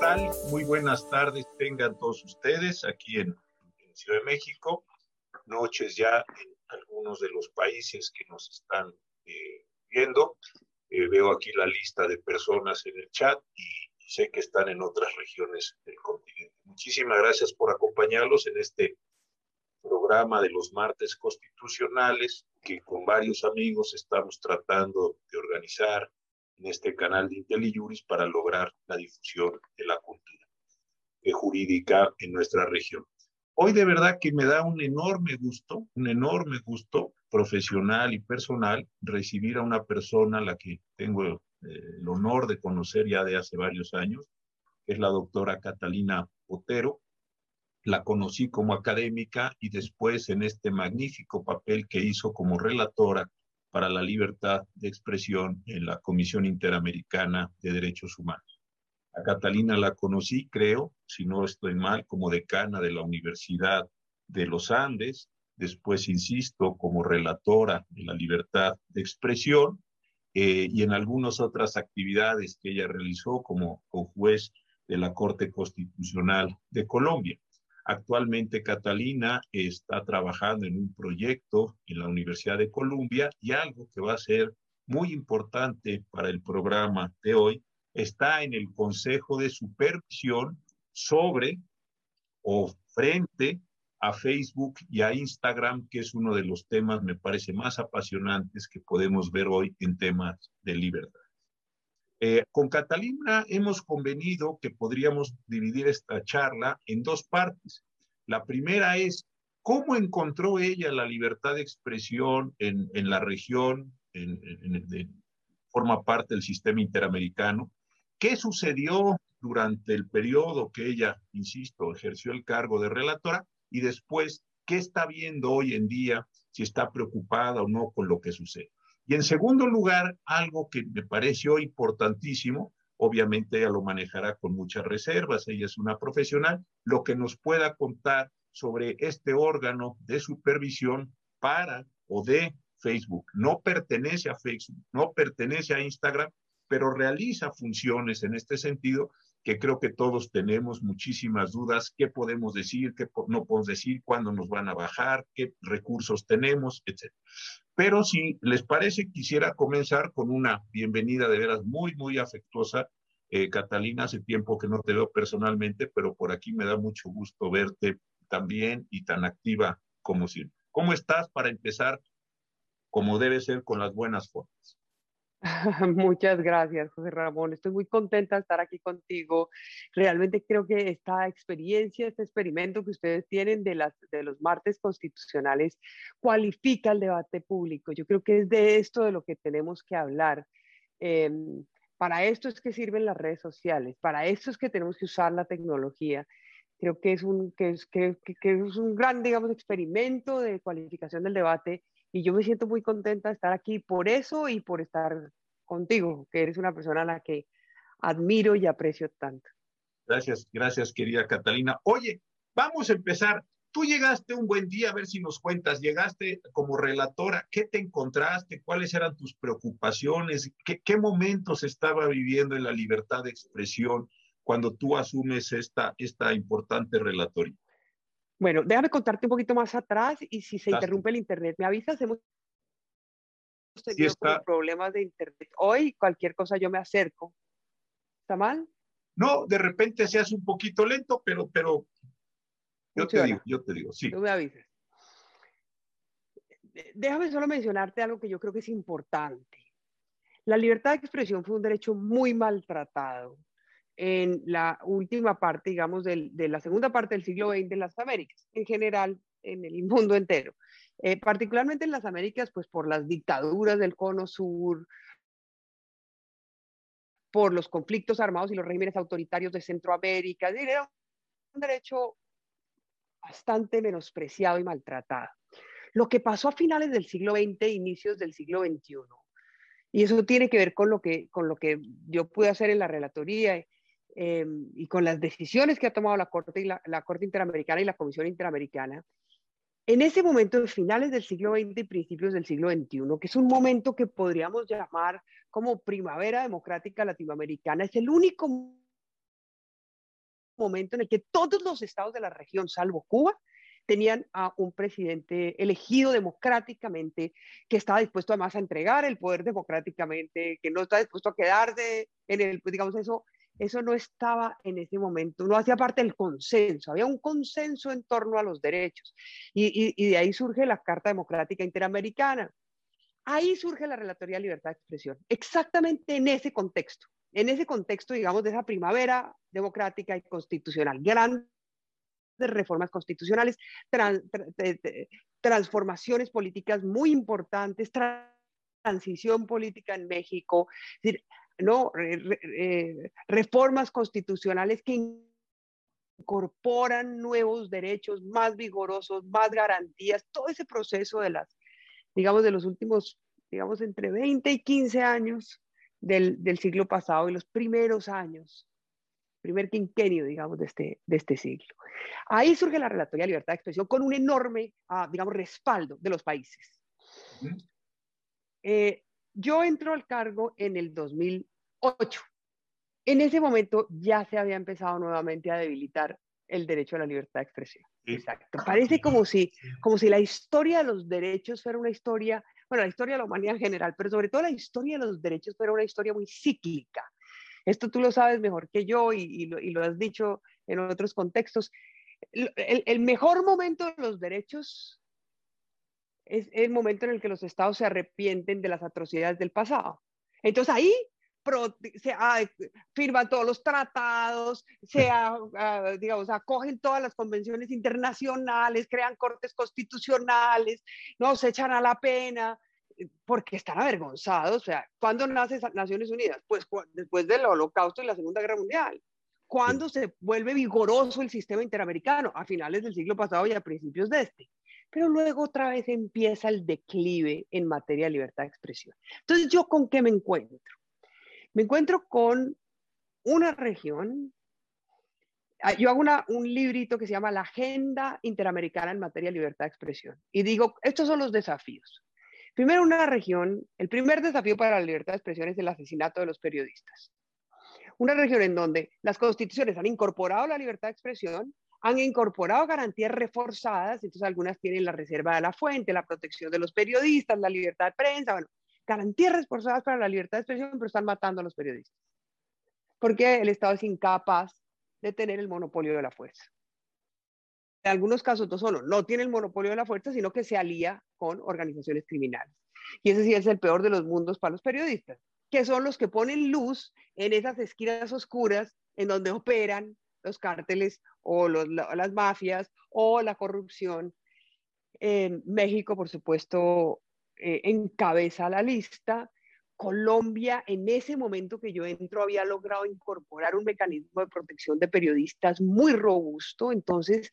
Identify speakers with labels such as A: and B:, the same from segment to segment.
A: tal? Muy buenas tardes tengan todos ustedes aquí en, Ciudad de México, noches ya en algunos de los países que nos están eh, viendo. Eh, veo aquí la lista de personas en el chat y sé que están en otras regiones del continente. Muchísimas gracias por acompañarlos en este programa de los martes constitucionales que con varios amigos estamos tratando de organizar en este canal de IntelliJuris para lograr la difusión de la cultura jurídica en nuestra región. Hoy de verdad que me da un enorme gusto, un enorme gusto profesional y personal recibir a una persona a la que tengo eh, el honor de conocer ya de hace varios años, es la doctora Catalina Otero. La conocí como académica y después en este magnífico papel que hizo como relatora para la libertad de expresión en la Comisión Interamericana de Derechos Humanos. A Catalina la conocí, creo, si no estoy mal, como decana de la Universidad de los Andes, después, insisto, como relatora de la libertad de expresión eh, y en algunas otras actividades que ella realizó como juez de la Corte Constitucional de Colombia. Actualmente Catalina está trabajando en un proyecto en la Universidad de Columbia y algo que va a ser muy importante para el programa de hoy está en el Consejo de Supervisión sobre o frente a Facebook y a Instagram, que es uno de los temas, me parece, más apasionantes que podemos ver hoy en temas de libertad. Eh, con Catalina hemos convenido que podríamos dividir esta charla en dos partes. La primera es cómo encontró ella la libertad de expresión en, la región, en, forma parte del sistema interamericano, qué sucedió durante el periodo que ella, insisto, ejerció el cargo de relatora y después qué está viendo hoy en día, si está preocupada o no con lo que sucede. Y en segundo lugar, algo que me pareció importantísimo, obviamente ella lo manejará con muchas reservas, ella es una profesional, lo que nos pueda contar sobre este órgano de supervisión para o de Facebook. No pertenece a Facebook, no pertenece a Instagram, pero realiza funciones en este sentido que creo que todos tenemos muchísimas dudas, qué podemos decir, qué no podemos decir, cuándo nos van a bajar, qué recursos tenemos, etc. Pero si les parece, quisiera comenzar con una bienvenida de veras muy, muy afectuosa. Eh, Catalina, hace tiempo que no te veo personalmente, pero por aquí me da mucho gusto verte también y tan activa como siempre. ¿Cómo estás para empezar como debe ser con las buenas formas?
B: Muchas gracias, José Ramón. Estoy muy contenta de estar aquí contigo. Realmente creo que esta experiencia, este experimento que ustedes tienen de, las, de los martes constitucionales cualifica el debate público. Yo creo que es de esto de lo que tenemos que hablar. Em, para esto es que sirven las redes sociales, para esto es que tenemos que usar la tecnología. Creo que es un, que es, que, que es un gran, digamos, experimento de cualificación del debate y yo me siento muy contenta de estar aquí por eso y por estar contigo, que eres una persona a la que admiro y aprecio tanto.
A: Gracias, gracias querida Catalina. Oye, vamos a empezar. Tú llegaste un buen día, a ver si nos cuentas, llegaste como relatora, ¿qué te encontraste? ¿Cuáles eran tus preocupaciones? ¿Qué, qué momentos estaba viviendo en la libertad de expresión cuando tú asumes esta, esta importante relatoría?
B: Bueno, déjame contarte un poquito más atrás y si se interrumpe el internet, me avisas. Hemos tenido problemas de internet. Hoy cualquier cosa yo me acerco. ¿Está mal?
A: No, de repente se hace un poquito lento, pero, pero yo te digo, yo te digo, sí.
B: Tú me avisas. Déjame solo mencionarte algo que yo creo que es importante. La libertad de expresión fue un derecho muy maltratado en la última parte, digamos, de la segunda parte del siglo XX en las Américas, en general en el mundo entero. Eh, particularmente en las Américas, pues por las dictaduras del cono sur, por los conflictos armados y los regímenes autoritarios de Centroamérica. Era un derecho bastante menospreciado y maltratado. Lo que pasó a finales del siglo XX, inicios del siglo XXI, y eso tiene que ver con lo que, con lo que yo pude hacer en la relatoría Em, y con las decisiones que ha tomado la Corte, y la, Corte Interamericana y la Comisión Interamericana, en ese momento, de finales del siglo XX y principios del siglo XXI, que es un momento que podríamos llamar como primavera democrática latinoamericana, es el único momento en el que todos los estados de la región, salvo Cuba, tenían a un presidente elegido democráticamente, que estaba dispuesto además a entregar el poder democráticamente, que no está dispuesto a quedarse en el, pues, digamos, eso, eso no estaba en ese momento, no hacía parte del consenso, había un consenso en torno a los derechos. Y, de ahí surge la Carta Democrática Interamericana. Ahí surge la Relatoría de Libertad de Expresión, exactamente en ese contexto en ese contexto, digamos, de esa primavera democrática y constitucional, grandes reformas constitucionales, transformaciones políticas muy importantes, transición política en México, ¿no? reformas constitucionales que incorporan nuevos derechos más vigorosos, más garantías, todo ese proceso de las, digamos, de los últimos, digamos, entre 20 y 15 años del, siglo pasado y los primeros años, primer quinquenio, digamos, de este, de este siglo. Ahí surge la Relatoría de Libertad de Expresión con un enorme, ah, digamos, respaldo de los países. Eh, yo entro al cargo en el 2008. En ese momento ya se había empezado nuevamente a debilitar el derecho a la libertad de expresión. Exacto. Parece como si, como si la historia de los derechos fuera una historia bueno, la historia de la humanidad en general, pero sobre todo la historia de los derechos fue una historia muy cíclica. Esto tú lo sabes mejor que yo y, lo, has dicho en otros contextos. El, mejor momento de los derechos es el momento en el que los estados se arrepienten de las atrocidades del pasado. Entonces ahí se firman todos los tratados, se digamos, acogen todas las convenciones internacionales, crean cortes constitucionales, no se echan a la pena, porque están avergonzados. O sea, ¿cuándo nace Naciones Unidas? Pues después del Holocausto y la Segunda Guerra Mundial. ¿Cuándo se vuelve vigoroso el sistema interamericano? A finales del siglo pasado y a principios de este. Pero luego otra vez empieza el declive en materia de libertad de expresión. Entonces, ¿yo con qué me encuentro? me encuentro con una región. Ah, yo hago un librito que se llama La Agenda Interamericana en materia de libertad de expresión. Y digo, estos son los desafíos. Primero, una región, el primer desafío para la libertad de expresión es el asesinato de los periodistas. Una región en donde las constituciones han incorporado la libertad de expresión, han incorporado garantías reforzadas, entonces algunas tienen la reserva de la fuente, la protección de los periodistas, la libertad de prensa, bueno, garantías reforzadas para la libertad de expresión, pero están matando a los periodistas. Porque el Estado es incapaz de tener el monopolio de la fuerza. En algunos casos no solo no tiene el monopolio de la fuerza, sino que se alía con organizaciones criminales. Y ese sí es el peor de los mundos para los periodistas, que son los que ponen luz en esas esquinas oscuras en donde operan los cárteles o las mafias o la corrupción. En México, por supuesto, eh, encabeza la lista. Colombia, en ese momento que yo entro, había logrado incorporar un mecanismo de protección de periodistas muy robusto. Entonces,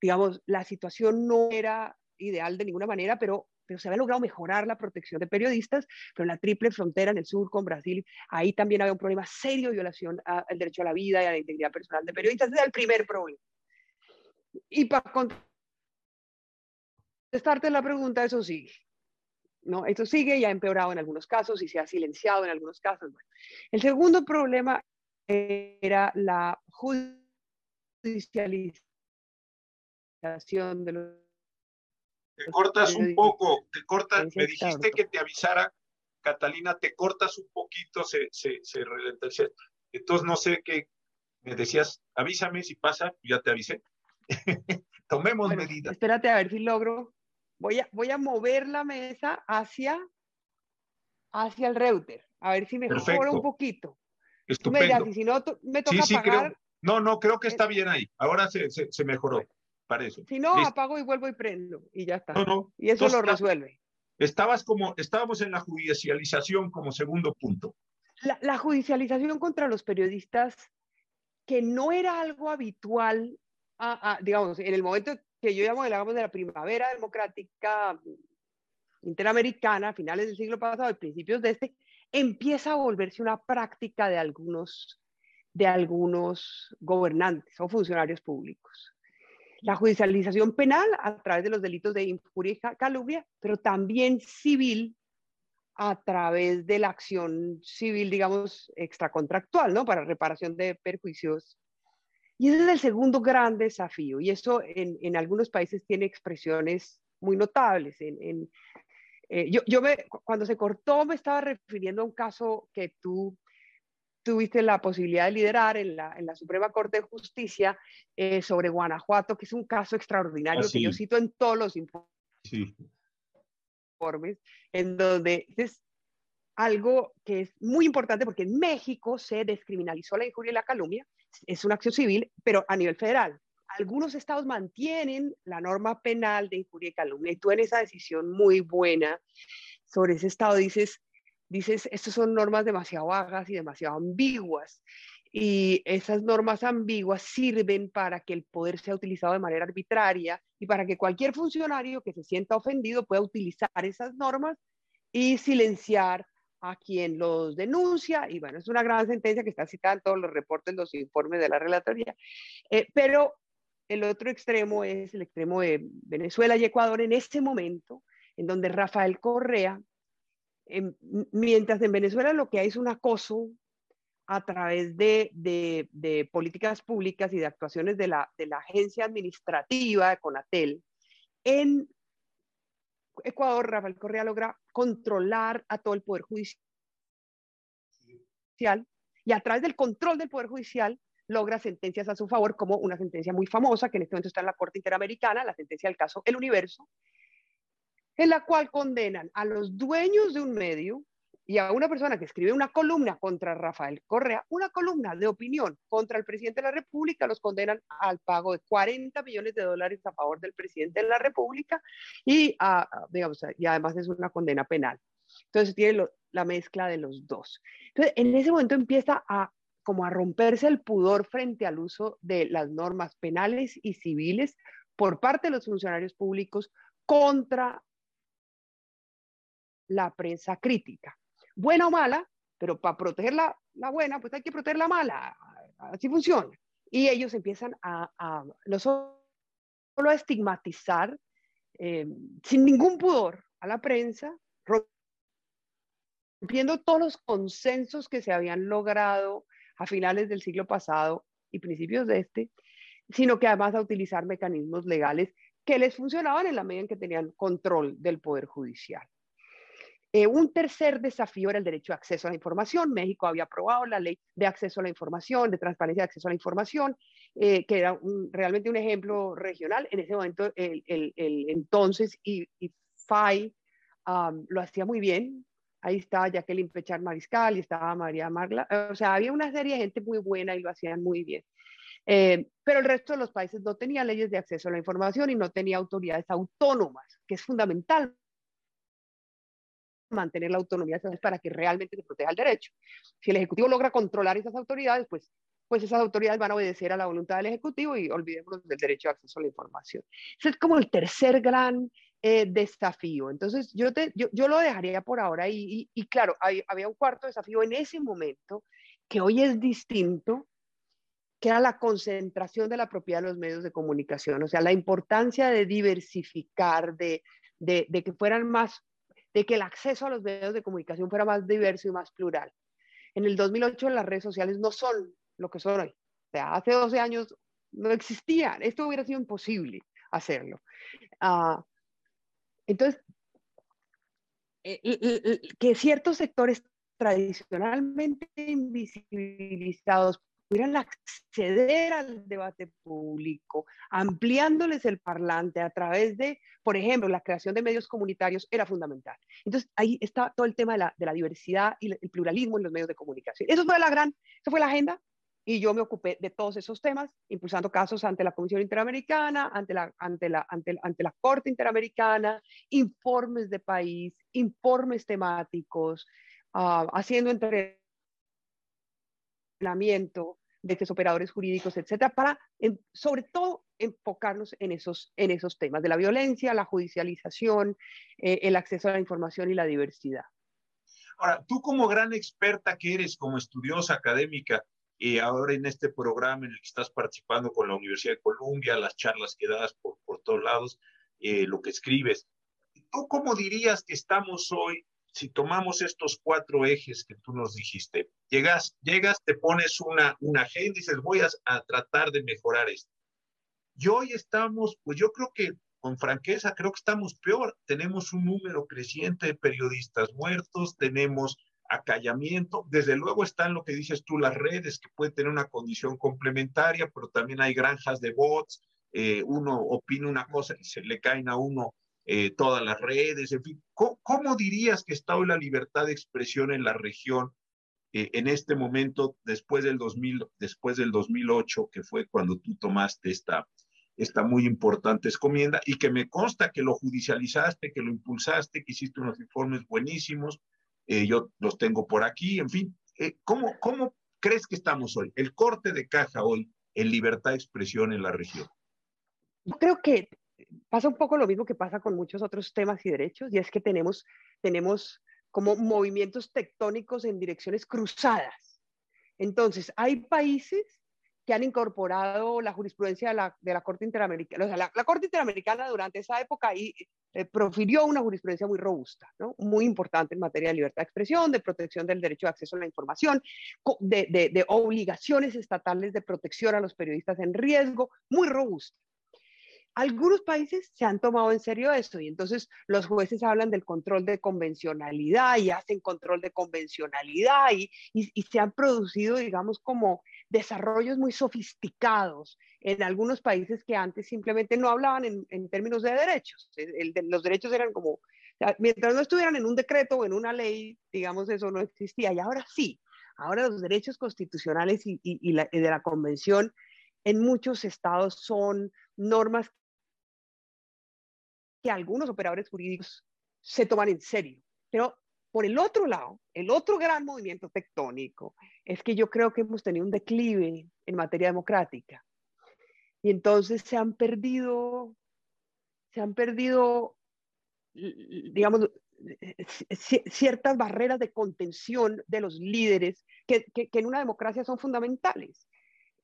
B: digamos, la situación no era ideal de ninguna manera, pero, pero se había logrado mejorar la protección de periodistas, pero la triple frontera en el sur con Brasil, ahí también había un problema serio de violación al derecho a la vida y a la integridad personal de periodistas. Ese era el primer problema. Y para contestarte la pregunta, eso sí, ¿no? Esto sigue y ha empeorado en algunos casos y se ha silenciado en algunos casos. El segundo problema era la judicialización de los...
A: Te cortas un poco, te cortas, me dijiste que te avisara, Catalina, te cortas un poquito, se, se, se Entonces no sé qué, me decías, avísame si pasa, ya te avisé. Tomemos medidas.
B: Espérate a ver si logro voy a, voy a mover la mesa hacia, hacia el router, a ver si me mejora un poquito.
A: Estupendo.
B: y si no, me toca apagar.
A: no, no, creo que está bien ahí. Ahora se, se, mejoró, parece.
B: Si no, apago y vuelvo y prendo, y ya está. Y eso lo resuelve.
A: Estabas como, estábamos en la judicialización como segundo punto.
B: La, la judicialización contra los periodistas, que no era algo habitual, a, digamos, en el momento que yo llamo, digamos, de la primavera democrática interamericana, a finales del siglo pasado y principios de este, empieza a volverse una práctica de algunos, de algunos gobernantes o funcionarios públicos. La judicialización penal a través de los delitos de injuria y calumnia, pero también civil a través de la acción civil, digamos, extracontractual, ¿no? Para reparación de perjuicios Y ese es el segundo gran desafío. Y eso en, en algunos países tiene expresiones muy notables. En, eh, yo, yo cuando se cortó me estaba refiriendo a un caso que tú tuviste la posibilidad de liderar en la, en la Suprema Corte de Justicia eh, sobre Guanajuato, que es un caso extraordinario que yo cito en todos los informes, sí. en donde es algo que es muy importante porque en México se descriminalizó la injuria y la calumnia, es una acción civil, pero a nivel federal. Algunos estados mantienen la norma penal de injuria y calumnia y tú en esa decisión muy buena sobre ese estado dices, dices, estas son normas demasiado vagas y demasiado ambiguas. Y esas normas ambiguas sirven para que el poder sea utilizado de manera arbitraria y para que cualquier funcionario que se sienta ofendido pueda utilizar esas normas y silenciar a quien los denuncia. Y bueno, es una gran sentencia que está citada en todos los reportes, los informes de la relatoría. Eh, pero el otro extremo es el extremo de Venezuela y Ecuador en este momento, en donde Rafael Correa mientras en Venezuela lo que hay es un acoso a través de, políticas públicas y de actuaciones de la, agencia administrativa, Conatel, en Ecuador, Rafael Correa logra controlar a todo el Poder Judicial y a través del control del Poder Judicial logra sentencias a su favor, como una sentencia muy famosa que en este momento está en la Corte Interamericana, la sentencia del caso El Universo, en la cual condenan a los dueños de un medio y a una persona que escribe una columna contra Rafael Correa, una columna de opinión contra el presidente de la República, los condenan al pago de 40 millones de dólares a favor del presidente de la República y, digamos, y además es una condena penal. Entonces tiene la mezcla de los dos. Entonces, en ese momento empieza a como a romperse el pudor frente al uso de las normas penales y civiles por parte de los funcionarios públicos contra la prensa crítica. Buena o mala, pero para proteger la, buena, pues hay que proteger la mala. Así funciona. Y ellos empiezan a, no solo a estigmatizar eh, sin ningún pudor a la prensa, rompiendo todos los consensos que se habían logrado a finales del siglo pasado y principios de este, sino que además a utilizar mecanismos legales que les funcionaban en la medida en que tenían control del Poder Judicial. Eh, un tercer desafío era el derecho de acceso a la información. México había aprobado la ley de acceso a la información, de transparencia de acceso a la información, eh, que era realmente un ejemplo regional. En ese momento, el, entonces y, FAI lo hacía muy bien. Ahí estaba Jacqueline Pechar Mariscal y estaba María Marla. O sea, había una serie de gente muy buena y lo hacían muy bien. Eh, pero el resto de los países no tenía leyes de acceso a la información y no tenía autoridades autónomas, que es fundamental mantener la autonomía para que realmente se proteja el derecho. Si el Ejecutivo logra controlar esas autoridades, pues, pues esas autoridades van a obedecer a la voluntad del Ejecutivo y olvidemos del derecho de acceso a la información. Ese es como el tercer gran eh, desafío. Entonces, yo, te, yo, yo, lo dejaría por ahora y, y, claro, hay, había un cuarto desafío en ese momento que hoy es distinto, que era la concentración de la propiedad de los medios de comunicación, o sea, la importancia de diversificar, de, de, de que fueran más de que el acceso a los medios de comunicación fuera más diverso y más plural. En el 2008 las redes sociales no son lo que son hoy. O sea, hace 12 años no existían. Esto hubiera sido imposible hacerlo. Uh, entonces, eh, que ciertos sectores tradicionalmente invisibilizados pudieran acceder al debate público, ampliándoles el parlante a través de, por ejemplo, la creación de medios comunitarios era fundamental. Entonces, ahí está todo el tema de la, de la diversidad y el pluralismo en los medios de comunicación. Eso fue la gran, eso fue la agenda y yo me ocupé de todos esos temas, impulsando casos ante la Comisión Interamericana, ante la, ante la, ante, ante la Corte Interamericana, informes de país, informes temáticos, uh, haciendo entrenamiento de estos operadores jurídicos, etcétera, para sobre todo enfocarnos en esos, en esos temas de la violencia, la judicialización, eh, el acceso a la información y la diversidad.
A: Ahora, tú como gran experta que eres, como estudiosa académica, y ahora en este programa en el que estás participando con la Universidad de Columbia, las charlas que das por, por todos lados, eh, lo que escribes, ¿tú cómo dirías que estamos hoy si tomamos estos cuatro ejes que tú nos dijiste, llegas, llegas, te pones una, una agenda y dices, voy a, tratar de mejorar esto. Y hoy estamos, pues yo creo que con franqueza, creo que estamos peor. Tenemos un número creciente de periodistas muertos, tenemos acallamiento. Desde luego están lo que dices tú, las redes, que pueden tener una condición complementaria, pero también hay granjas de bots. Eh, uno opina una cosa y se le caen a uno eh, todas las redes, en fin. ¿Cómo, dirías que está hoy la libertad de expresión en la región eh, en este momento, después del, 2000, después del 2008, que fue cuando tú tomaste esta, esta muy importante encomienda y que me consta que lo judicializaste, que lo impulsaste, que hiciste unos informes buenísimos, eh, yo los tengo por aquí, en fin, ¿cómo, ¿cómo crees que estamos hoy? El corte de caja hoy en libertad de expresión en la región.
B: Yo creo que pasa un poco lo mismo que pasa con muchos otros temas y derechos, y es que tenemos, tenemos como movimientos tectónicos en direcciones cruzadas. Entonces, hay países que han incorporado la jurisprudencia de la, de la Corte Interamericana. O sea, la, Corte Interamericana durante esa época ahí, eh, profirió una jurisprudencia muy robusta, ¿no? muy importante en materia de libertad de expresión, de protección del derecho de acceso a la información, de, de obligaciones estatales de protección a los periodistas en riesgo, muy robusta. Algunos países se han tomado en serio esto y entonces los jueces hablan del control de convencionalidad y hacen control de convencionalidad y, y, se han producido, digamos, como desarrollos muy sofisticados en algunos países que antes simplemente no hablaban en, en términos de derechos. El, los derechos eran como, mientras no estuvieran en un decreto o en una ley, digamos, eso no existía. Y ahora sí, ahora los derechos constitucionales y, y, la, y de la convención en muchos estados son normas que algunos operadores jurídicos se toman en serio. Pero por el otro lado, el otro gran movimiento tectónico es que yo creo que hemos tenido un declive en materia democrática. Y entonces se han perdido, se han perdido, digamos, ciertas barreras de contención de los líderes que, que, en una democracia son fundamentales.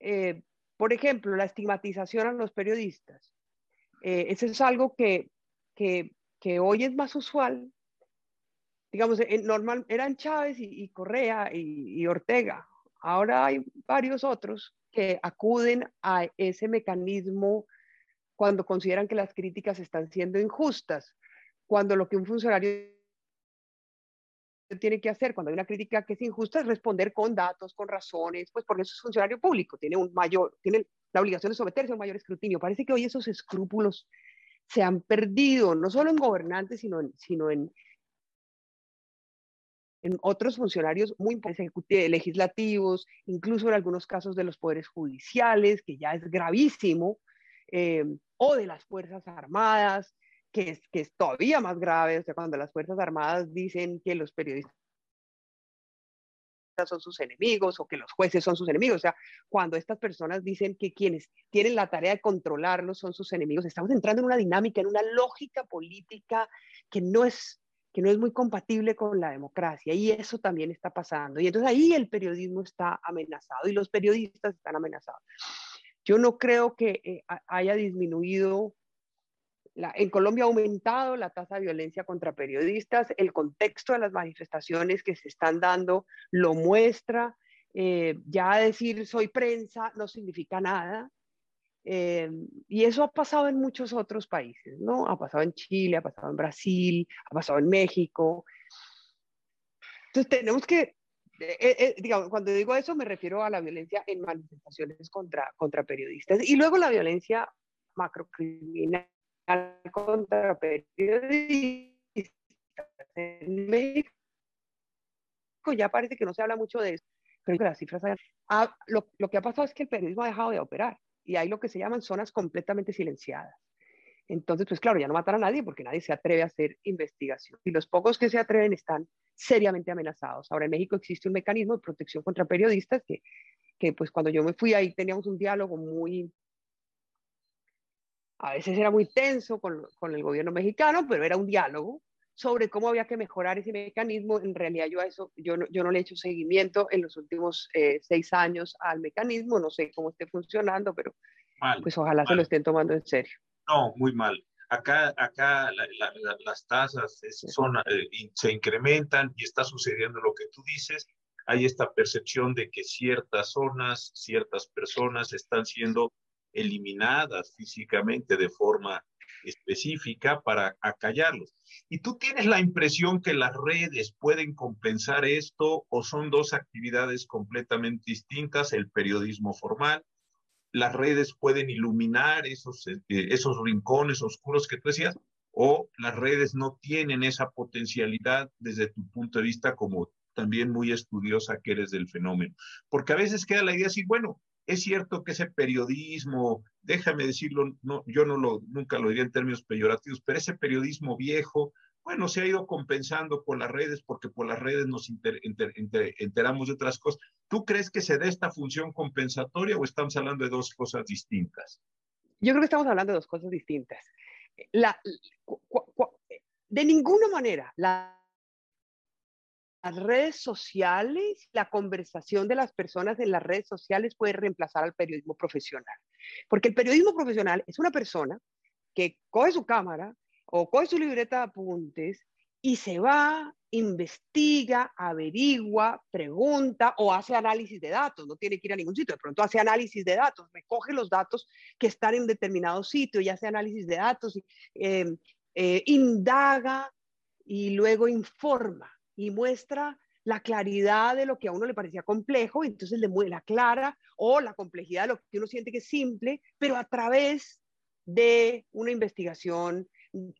B: Eh, por ejemplo, la estigmatización a los periodistas. Eh, eso es algo que que, hoy es más usual, digamos, en normal eran Chávez y, Correa y, y, Ortega. Ahora hay varios otros que acuden a ese mecanismo cuando consideran que las críticas están siendo injustas, cuando lo que un funcionario tiene que hacer cuando hay una crítica que es injusta es responder con datos, con razones, pues porque eso es funcionario público, tiene un mayor, tiene la obligación de someterse a un mayor escrutinio. Parece que hoy esos escrúpulos se han perdido, no solo en gobernantes, sino en, sino en, en otros funcionarios muy importantes, legislativos, incluso en algunos casos de los poderes judiciales, que ya es gravísimo, eh, o de las Fuerzas Armadas, que es, que es todavía más grave, o sea, cuando las Fuerzas Armadas dicen que los periodistas son sus enemigos o que los jueces son sus enemigos. O sea, cuando estas personas dicen que quienes tienen la tarea de controlarlos son sus enemigos, estamos entrando en una dinámica, en una lógica política que no es que no es muy compatible con la democracia y eso también está pasando. Y entonces ahí el periodismo está amenazado y los periodistas están amenazados. Yo no creo que eh, haya disminuido en Colombia ha aumentado la tasa de violencia contra periodistas, el contexto de las manifestaciones que se están dando lo muestra. Eh, ya decir soy prensa no significa nada. Eh, y eso ha pasado en muchos otros países, ¿no? Ha pasado en Chile, ha pasado en Brasil, ha pasado en México. Entonces tenemos que, eh, digamos, cuando digo eso me refiero a la violencia en manifestaciones contra, contra periodistas y luego la violencia macrocriminal contra periodistas en México ya parece que no se habla mucho de eso. Creo que las cifras ah, lo, lo, que ha pasado es que el periodismo ha dejado de operar y hay lo que se llaman zonas completamente silenciadas. Entonces, pues claro, ya no matan a nadie porque nadie se atreve a hacer investigación. Y los pocos que se atreven están seriamente amenazados. Ahora en México existe un mecanismo de protección contra periodistas que, que pues cuando yo me fui ahí teníamos un diálogo muy a veces era muy tenso con, con, el gobierno mexicano, pero era un diálogo sobre cómo había que mejorar ese mecanismo. En realidad yo a eso, yo no, yo no le he hecho seguimiento en los últimos eh, seis años al mecanismo, no sé cómo esté funcionando, pero pues ojalá se lo estén tomando en serio.
A: No, muy mal. acá, acá las tasas son, eh, se incrementan y está sucediendo lo que tú dices. Hay esta percepción de que ciertas zonas, ciertas personas están siendo eliminadas físicamente de forma específica para acallarlos. ¿Y tú tienes la impresión que las redes pueden compensar esto o son dos actividades completamente distintas, el periodismo formal? Las redes pueden iluminar esos, eh, esos rincones oscuros que tú decías, o las redes no tienen esa potencialidad desde tu punto de vista como también muy estudiosa que eres del fenómeno. Porque a veces queda la idea así, bueno, es cierto que ese periodismo, déjame decirlo, yo no lo, nunca lo diría en términos peyorativos, pero ese periodismo viejo, bueno, se ha ido compensando por las redes porque por las redes nos enteramos de otras cosas. ¿Tú crees que se dé esta función compensatoria o estamos hablando de dos cosas distintas?
B: Yo creo que estamos hablando de dos cosas distintas. De ninguna manera, la las redes sociales, la conversación de las personas en las redes sociales puede reemplazar al periodismo profesional. Porque el periodismo profesional es una persona que coge su cámara o coge su libreta de apuntes y se va, investiga, averigua, pregunta o hace análisis de datos. No tiene que ir a ningún sitio, de pronto hace análisis de datos, recoge los datos que están en determinado sitio y hace análisis de datos, eh, eh, indaga y luego informa y muestra la claridad de lo que a uno le parecía complejo, y entonces le la clara, o la complejidad de lo que uno siente que es simple, pero a través de una investigación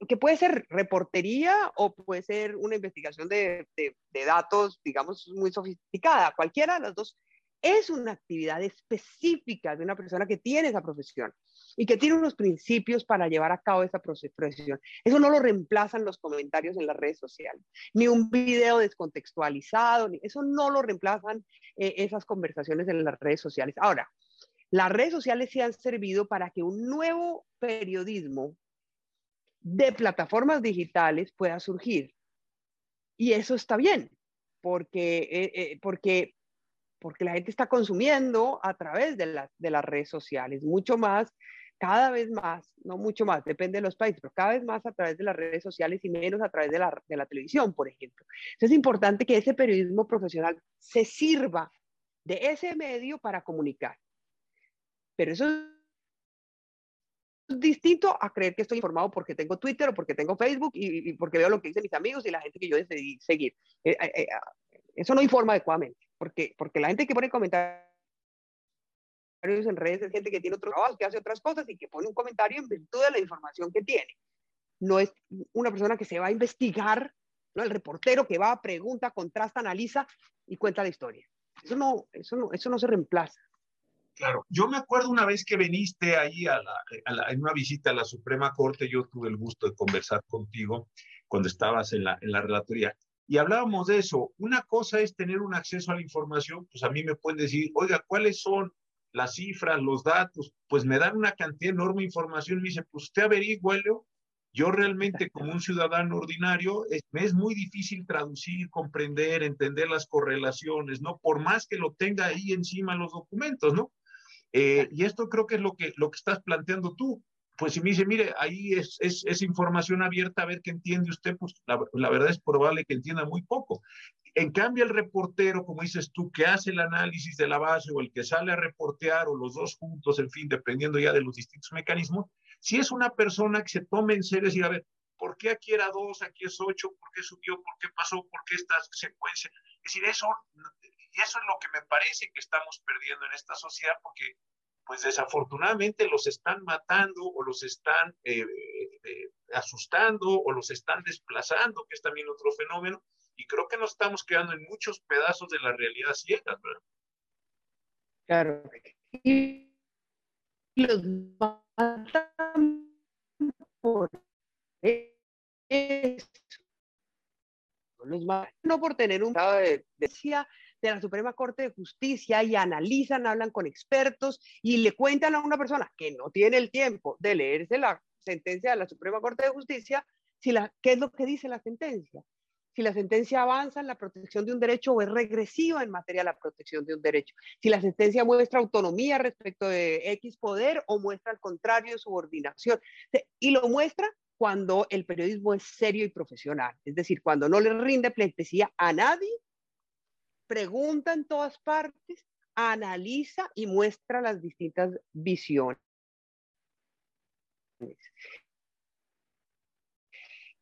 B: que puede ser reportería o puede ser una investigación de, de, de datos, digamos, muy sofisticada. Cualquiera de las dos es una actividad específica de una persona que tiene esa profesión y que tiene unos principios para llevar a cabo esa profesión. Eso no lo reemplazan los comentarios en las redes sociales, ni un video descontextualizado, ni, eso no lo reemplazan eh, esas conversaciones en las redes sociales. Ahora, las redes sociales se han servido para que un nuevo periodismo de plataformas digitales pueda surgir. Y eso está bien, porque, eh, eh, porque porque la gente está consumiendo a través de, de las redes sociales, mucho más, cada vez más, no mucho más, depende de los países, pero cada vez más a través de las redes sociales y menos a través de la, de la televisión, por ejemplo. Entonces es importante que ese periodismo profesional se sirva de ese medio para comunicar. Pero eso es distinto a creer que estoy informado porque tengo Twitter o porque tengo Facebook y, porque veo lo que dicen mis amigos y la gente que yo decidí seguir. Eh, eh, eh, eso no informa adecuadamente porque, porque la gente que pone comentarios en redes es gente que tiene otro trabajo, que hace otras cosas y que pone un comentario en virtud de la información que tiene. No es una persona que se va a investigar, ¿no? el reportero que va, pregunta, contrasta, analiza y cuenta la historia. Eso no, eso no, eso no se reemplaza.
A: Claro, yo me acuerdo una vez que viniste ahí a la, en una visita a la Suprema Corte, yo tuve el gusto de conversar contigo cuando estabas en la, en la relatoría. Y hablábamos de eso. Una cosa es tener un acceso a la información, pues a mí me pueden decir, oiga, ¿cuáles son las cifras, los datos? Pues me dan una cantidad enorme de información. Me dice, pues usted averigüelo. Yo realmente como un ciudadano ordinario es, me es muy difícil traducir, comprender, entender las correlaciones, ¿no? Por más que lo tenga ahí encima los documentos, ¿no? Eh, y esto creo que es lo que, lo que estás planteando tú pues si me dice, mire, ahí es, es, información abierta, a ver qué entiende usted, pues la, verdad es probable que entienda muy poco. En cambio, el reportero, como dices tú, que hace el análisis de la base o el que sale a reportear o los dos juntos, en fin, dependiendo ya de los distintos mecanismos, si es una persona que se tome en serio y a ver, ¿por qué aquí era dos, aquí es ocho, por qué subió, por qué pasó, por qué esta secuencia? Es decir, eso, y eso es lo que me parece que estamos perdiendo en esta sociedad, porque pues desafortunadamente los están matando o los están eh, eh, asustando o los están desplazando, que es también otro fenómeno, y creo que nos estamos quedando en muchos pedazos de la realidad ciega, ¿verdad?
B: Claro. Y los matan por eso. Los matan no por tener un de decía de la Suprema Corte de Justicia y analizan, hablan con expertos y le cuentan a una persona que no tiene el tiempo de leerse la sentencia de la Suprema Corte de Justicia, si la, qué es lo que dice la sentencia. si la sentencia avanza en la protección de un derecho o es regresiva en materia de la protección de un derecho, si la sentencia muestra autonomía respecto de X poder o muestra al contrario subordinación. Y lo muestra cuando el periodismo es serio y profesional, es decir, cuando no le rinde pleitesía a nadie, pregunta en todas partes, analiza y muestra las distintas visiones.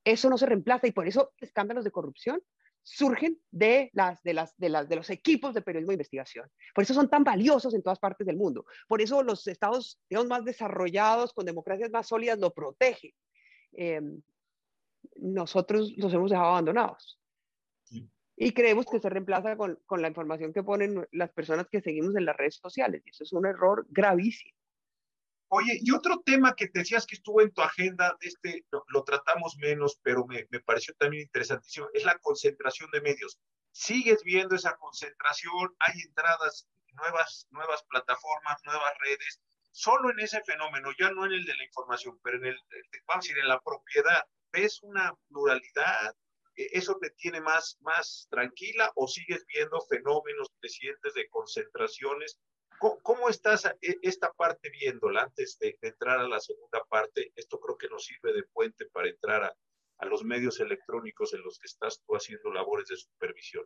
B: Eso no se reemplaza y por eso escándalos de corrupción surgen de, los equipos de periodismo de investigación. Por eso son tan valiosos en todas partes del mundo. Por eso los estados digamos, más desarrollados, con democracias más sólidas, lo protegen. Em, nosotros los hemos dejado abandonados. Y creemos que se reemplaza con, con la información que ponen las personas que seguimos en las redes sociales. Y eso es un error gravísimo.
A: Oye, y otro tema que te decías que estuvo en tu agenda, este lo, tratamos menos, pero me, me, pareció también interesantísimo, es la concentración de medios. ¿Sigues viendo esa concentración? ¿Hay entradas, nuevas, nuevas plataformas, nuevas redes? Solo en ese fenómeno, ya no en el de la información, pero en el, vamos a decir, en la propiedad, ¿ves una pluralidad? ¿E, ¿Eso te tiene más, más tranquila o sigues viendo fenómenos crecientes de concentraciones ¿Cómo, estás e, esta parte viéndola antes de, entrar a la segunda parte? Esto creo que nos sirve de puente para entrar a, a los medios electrónicos en los que estás tú haciendo labores de supervisión.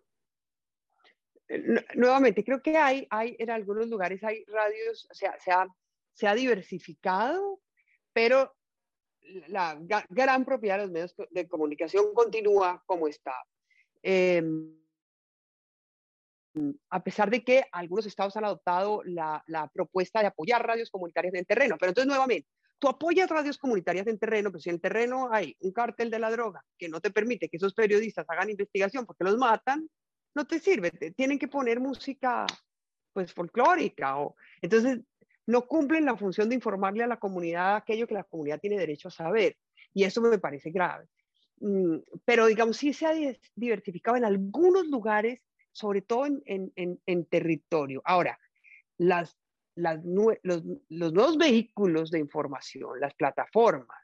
B: Eh, nuevamente, creo que hay, hay en algunos lugares hay radios, o sea, se ha, se ha diversificado, pero la gran propiedad de los medios de comunicación continúa como está. Mm, a pesar de que algunos estados han adoptado la, propuesta de apoyar radios comunitarias en terreno. Pero entonces, nuevamente, tú apoyas radios comunitarias en terreno, pero si en terreno hay un cártel de la droga que no te permite que esos periodistas hagan investigación porque los matan, no te sirve. tienen que poner música, pues, folclórica. O, entonces, no cumplen la función de informarle a la comunidad aquello que la comunidad tiene derecho a saber. Y eso me parece grave. Mm, pero, digamos, sí se ha diversificado en algunos lugares sobre todo en, territorio. Ahora, las, los, nuevos vehículos de información, las plataformas,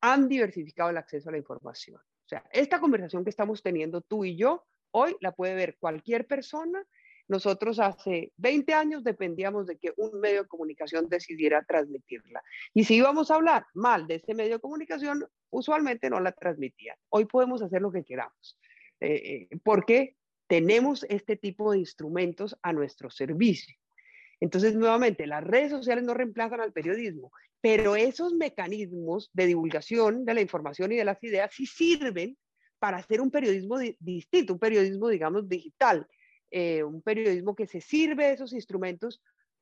B: han diversificado el acceso a la información. O sea, esta conversación que estamos teniendo tú y yo, hoy la puede ver cualquier persona. Nosotros hace 20 años dependíamos de que un medio de comunicación decidiera transmitirla. Y si íbamos a hablar mal de ese medio de comunicación, usualmente no la transmitían. Hoy podemos hacer lo que queramos. Eh, eh, ¿Por qué? tenemos este tipo de instrumentos a nuestro servicio. Entonces, nuevamente, las redes sociales no reemplazan al periodismo, pero esos mecanismos de divulgación de la información y de las ideas sí sirven para hacer un periodismo distinto, un periodismo, digamos, digital, eh, un periodismo que se sirve de esos instrumentos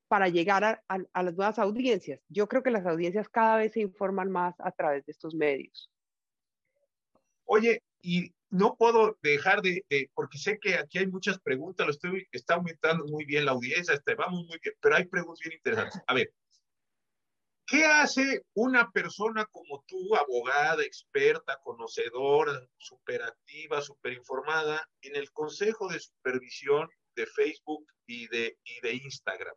B: para llegar a, las nuevas audiencias. Yo creo que las audiencias cada vez se informan más a través de estos medios.
A: Oye, y no puedo dejar de, porque sé que aquí hay muchas preguntas, lo estoy, está aumentando muy bien la audiencia, este, vamos muy bien, pero hay preguntas bien interesantes. A ver, ¿qué hace una persona como tú, abogada, experta, conocedora, superactiva, superinformada, en el Consejo de Supervisión de Facebook y de, y de Instagram?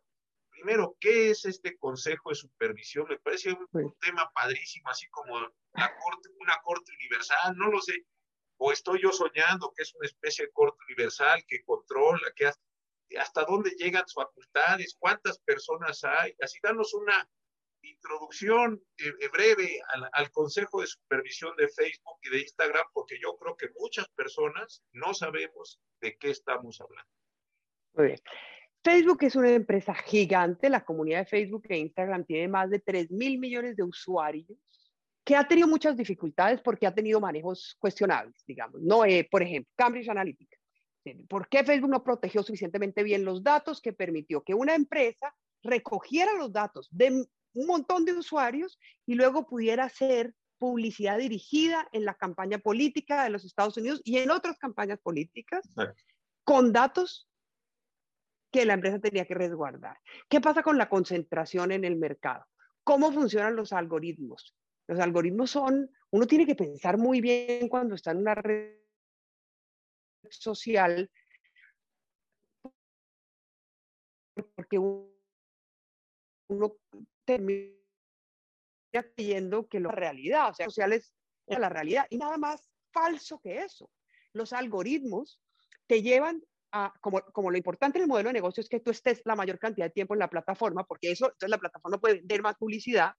A: Primero, ¿qué es este Consejo de Supervisión? Me parece un, un tema padrísimo, así como la corte, una corte universal, no lo sé o estoy yo soñando que es una especie de corte universal que controla, que hasta, dónde llegan sus facultades, cuántas personas hay. Así danos una introducción eh, eh, breve al, Consejo de Supervisión de Facebook y de Instagram, porque yo creo que muchas personas no sabemos de qué estamos hablando.
B: Muy bien. Facebook es una empresa gigante, la comunidad de Facebook e Instagram tiene más de 3 mil millones de usuarios que ha tenido muchas dificultades porque ha tenido manejos cuestionables, digamos. No, eh, por ejemplo, Cambridge Analytica. ¿Por qué Facebook no protegió suficientemente bien los datos que permitió que una empresa recogiera los datos de un montón de usuarios y luego pudiera hacer publicidad dirigida en la campaña política de los Estados Unidos y en otras campañas políticas con datos que la empresa tenía que resguardar. ¿Qué pasa con la concentración en el mercado? ¿Cómo funcionan los algoritmos? Los algoritmos son, uno tiene que pensar muy bien cuando está en una red social, porque uno termina creyendo que la realidad, o sea, sociales es la realidad y nada más falso que eso. los algoritmos te llevan a, como, como lo importante en el modelo de negocio es que tú estés la mayor cantidad de tiempo en la plataforma, porque eso, entonces la plataforma puede vender más publicidad,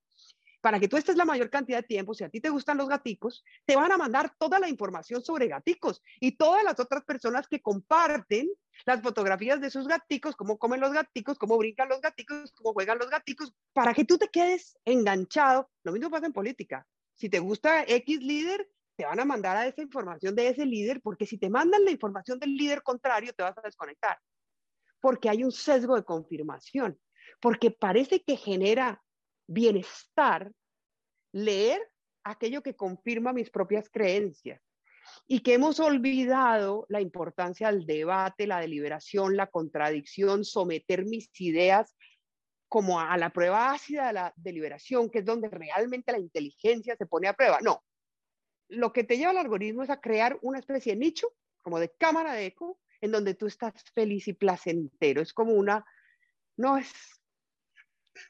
B: para que tú estés la mayor cantidad de tiempo, si a ti te gustan los gaticos, te van a mandar toda la información sobre gaticos y todas las otras personas que comparten las fotografías de sus gaticos, cómo comen los gaticos, cómo brincan los gaticos, cómo juegan los gaticos, para que tú te quedes enganchado. Lo mismo pasa en política. Si te gusta X líder, te van a mandar a esa información de ese líder, porque si te mandan la información del líder contrario, te vas a desconectar. Porque hay un sesgo de confirmación, porque parece que genera bienestar leer aquello que confirma mis propias creencias y que hemos olvidado la importancia del debate, la deliberación, la contradicción, someter mis ideas como a la prueba ácida de la deliberación, que es donde realmente la inteligencia se pone a prueba. No, lo que te lleva al algoritmo es a crear una especie de nicho, como de cámara de eco, en donde tú estás feliz y placentero. Es como una, no es,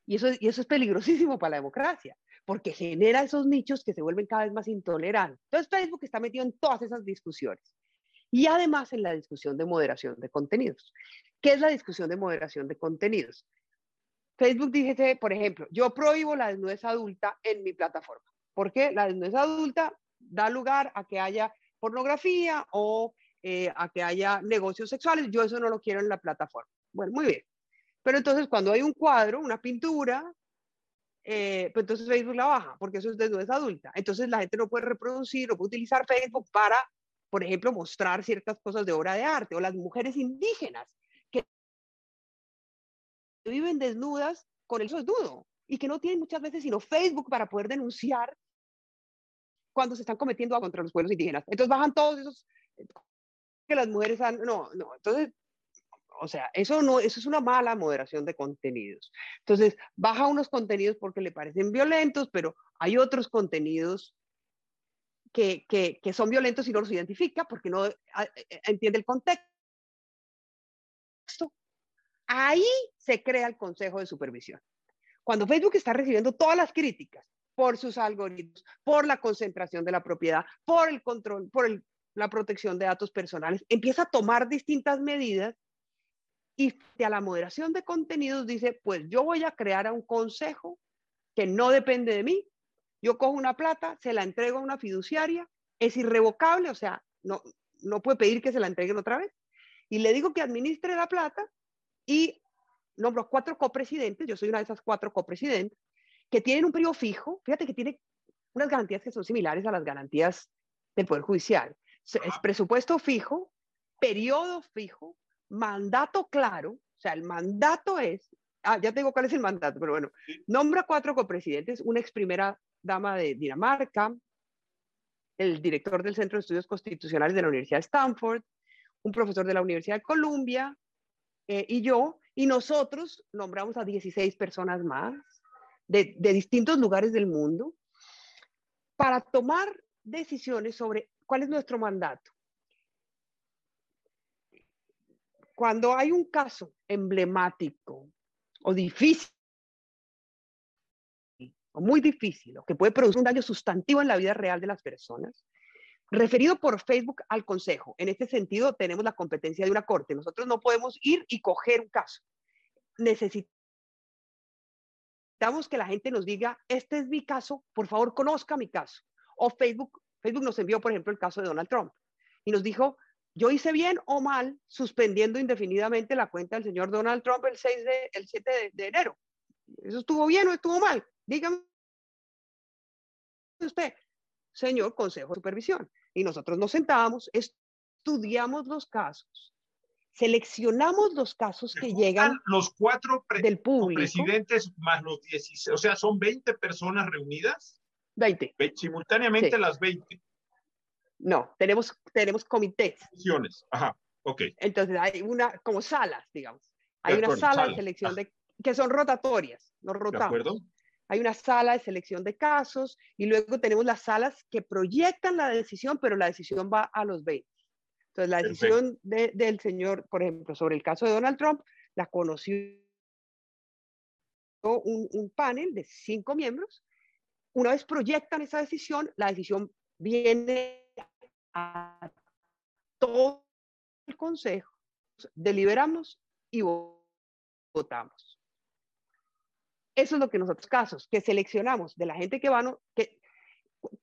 B: y eso, y eso es peligrosísimo para la democracia, porque genera esos nichos que se vuelven cada vez más intolerantes. Entonces Facebook está metido en todas esas discusiones. Y además en la discusión de moderación de contenidos. ¿Qué es la discusión de moderación de contenidos? Facebook dice, por ejemplo, yo prohíbo la desnudez adulta en mi plataforma. porque La desnudez adulta da lugar a que haya pornografía o eh, a que haya negocios sexuales. Yo eso no lo quiero en la plataforma. Bueno, muy bien. Pero entonces cuando hay un cuadro, una pintura, eh, pues entonces Facebook la baja, porque eso es desnudez adulta. Entonces la gente no puede reproducir o puede utilizar Facebook para, por ejemplo, mostrar ciertas cosas de obra de arte o las mujeres indígenas que viven desnudas con el desnudo y que no tienen muchas veces sino Facebook para poder denunciar cuando se están cometiendo contra los pueblos indígenas. Entonces bajan todos esos que las mujeres han, no, no, entonces, o sea, eso no, eso es una mala moderación de contenidos. Entonces, baja unos contenidos porque le parecen violentos, pero hay otros contenidos que, que, que son violentos y no los identifica porque no ah, eh, eh, entiende el contexto. Ahí se crea el Consejo de Supervisión. Cuando Facebook está recibiendo todas las críticas por sus algoritmos, por la concentración de la propiedad, por el control, por la protección de datos personales, empieza a tomar distintas medidas y a la moderación de contenidos dice, pues yo voy a crear a un consejo que no depende de mí, yo cojo una plata, se la entrego a una fiduciaria, es irrevocable, o sea, no, no puede pedir que se la entreguen otra vez, y le digo que administre la plata y nombro cuatro copresidentes, yo soy una de esas cuatro copresidentes, que tienen un periodo fijo, fíjate que tiene unas garantías que son similares a las garantías del Poder Judicial. Es presupuesto fijo, periodo fijo, mandato claro, o sea, el mandato es, ah, ya tengo cuál es el mandato, pero bueno, nombra cuatro copresidentes, una ex primera dama de Dinamarca, el director del Centro de Estudios Constitucionales de la Universidad de Stanford, un profesor de la Universidad de Columbia eh, y yo, y nosotros nombramos a 16 personas más de, distintos lugares del mundo para tomar decisiones sobre cuál es nuestro mandato. Cuando hay un caso emblemático o difícil, o muy difícil, o que puede producir un daño sustantivo en la vida real de las personas, referido por Facebook al Consejo. En este sentido, tenemos la competencia de una corte. Nosotros no podemos ir y coger un caso. Necesitamos que la gente nos diga, este es mi caso, por favor conozca mi caso. O Facebook, Facebook nos envió, por ejemplo, el caso de Donald Trump y nos dijo, yo hice bien o mal suspendiendo indefinidamente la cuenta del señor Donald Trump el, 6 de, el 7 de, de enero. ¿Eso estuvo bien o estuvo mal? Dígame usted, señor Consejo de Supervisión. Y nosotros nos sentamos, estudiamos los casos seleccionamos los casos que llegan
A: los cuatro del público. presidentes más los 16, o sea, son 20 personas reunidas.
B: 20.
A: Simultáneamente las 20.
B: No, tenemos, tenemos comités.
A: Ajá, ok.
B: Entonces hay una, como salas, digamos. Hay una sala de selección de, que son rotatorias, nos rotamos. ¿De acuerdo? Hay una sala de selección de casos y luego tenemos las salas que proyectan la decisión, pero la decisión va a los 20. Entonces, la decisión del señor, por ejemplo, sobre el caso de Donald Trump, la conoció un, un panel de cinco miembros. Una vez proyectan esa decisión, la decisión viene a todo el consejo deliberamos y votamos. Eso es lo que nosotros casos, que seleccionamos de la gente que van, que,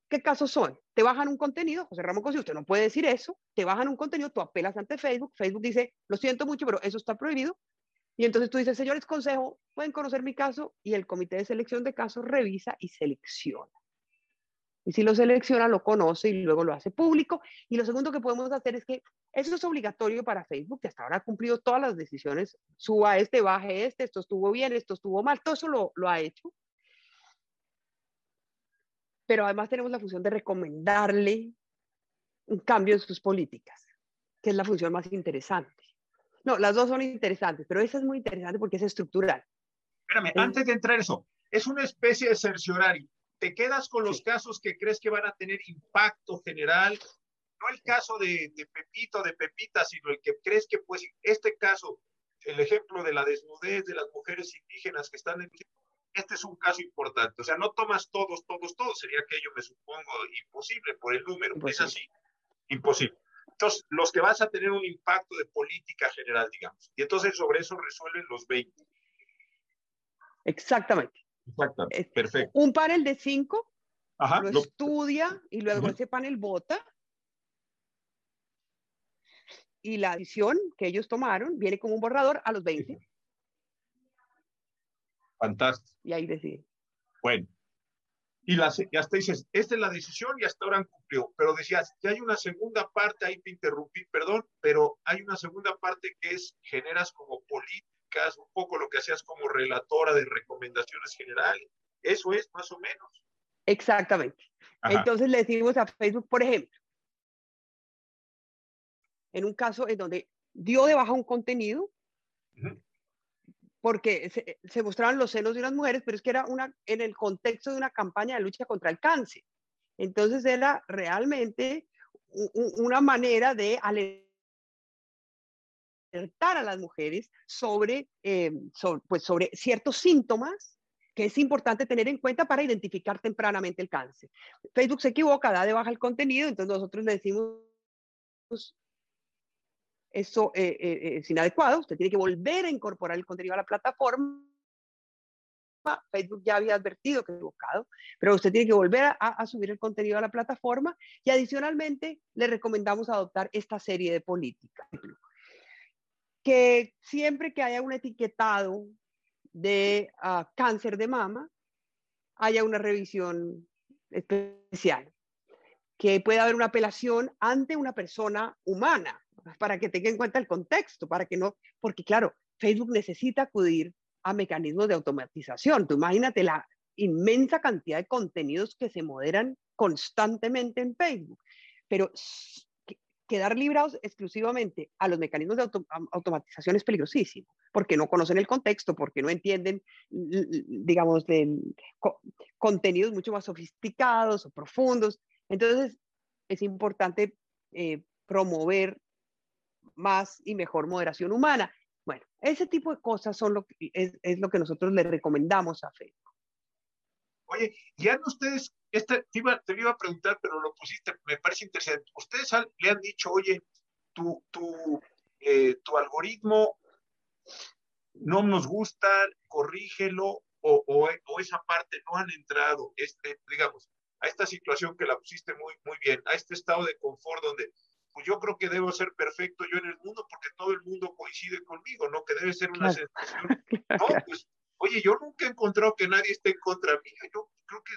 B: ¿qué casos son? Te bajan un contenido, José Ramón Cosí, usted no puede decir eso, te bajan un contenido, tú apelas ante Facebook, Facebook dice, lo siento mucho, pero eso está prohibido, y entonces tú dices, señores consejo, pueden conocer mi caso, y el comité de selección de casos revisa y selecciona. Y si lo selecciona, lo conoce y luego lo hace público. Y lo segundo que podemos hacer es que eso es obligatorio para Facebook, que hasta ahora ha cumplido todas las decisiones, suba este, baje este, esto estuvo bien, esto estuvo mal, todo eso lo, lo ha hecho. Pero además tenemos la función de recomendarle un cambio en sus políticas, que es la función más interesante. No, las dos son interesantes, pero esa es muy interesante porque es estructural.
A: Espérame, antes de entrar eso, es una especie de cerciorario te quedas con los casos que crees que van a tener impacto general, no el caso de, de, Pepito, de Pepita, sino el que crees que pues este caso, el ejemplo de la desnudez de las mujeres indígenas que están en... Este es un caso importante, o sea, no tomas todos, todos, todos, sería aquello, me supongo, imposible por el número, es así, imposible. Entonces, los que vas a tener un impacto de política general, digamos, y entonces sobre eso resuelven los 20.
B: Exactamente.
A: Exactamente, perfecto.
B: Un panel de cinco lo, estudia y luego ese panel vota. Y la decisión que ellos tomaron viene como un borrador a los 20.
A: Fantástico.
B: Y ahí deciden.
A: Bueno. Y, la, hasta dices, esta es la decisión y hasta ahora han cumplido. Pero decías, que hay una segunda parte, ahí te interrumpí, perdón, pero hay una segunda parte que es, generas como política un poco lo que hacías como relatora de recomendaciones generales. Eso es más o menos.
B: Exactamente. Entonces le decimos a Facebook, por ejemplo, en un caso en donde dio de baja un contenido, porque se, se, mostraban los celos de unas mujeres, pero es que era una, en el contexto de una campaña de lucha contra el cáncer. Entonces era realmente una manera de alertar a las mujeres sobre, eh, pues sobre ciertos síntomas que es importante tener en cuenta para identificar tempranamente el cáncer. Facebook se equivoca, da de baja el contenido, entonces nosotros le decimos, eso eh, eh, es inadecuado, usted tiene que volver a incorporar el contenido a la plataforma. Facebook ya había advertido que equivocado, pero usted tiene que volver a, a, subir el contenido a la plataforma y adicionalmente le recomendamos adoptar esta serie de políticas que siempre que haya un etiquetado de ah, cáncer de mama, haya una revisión especial, que pueda haber una apelación ante una persona humana, para que tenga en cuenta el contexto, para que no, porque claro, Facebook necesita acudir a mecanismos de automatización. Tú imagínate la inmensa cantidad de contenidos que se moderan constantemente en Facebook, pero quedar librados exclusivamente a los mecanismos de automatización es peligrosísimo, porque no conocen el contexto, porque no entienden, digamos, de, contenidos mucho más sofisticados o profundos. Entonces, es importante eh, promover más y mejor moderación humana. Bueno, ese tipo de cosas son lo es lo que nosotros le recomendamos a Facebook.
A: Oye, ya no ustedes, esta, te, iba, te iba a preguntar, pero lo pusiste, me parece interesante. Ustedes le han dicho, oye, tu, tu, eh, tu algoritmo no nos gusta, corrígelo, o, o, esa parte no han entrado, este, digamos, a esta situación que la pusiste muy, muy bien, a este estado de confort donde pues yo creo que debo ser perfecto yo en el mundo porque todo el mundo coincide conmigo, ¿no? Que debe ser una sensación. No, pues Oye, yo nunca he encontrado que nadie esté en contra mí. Yo creo que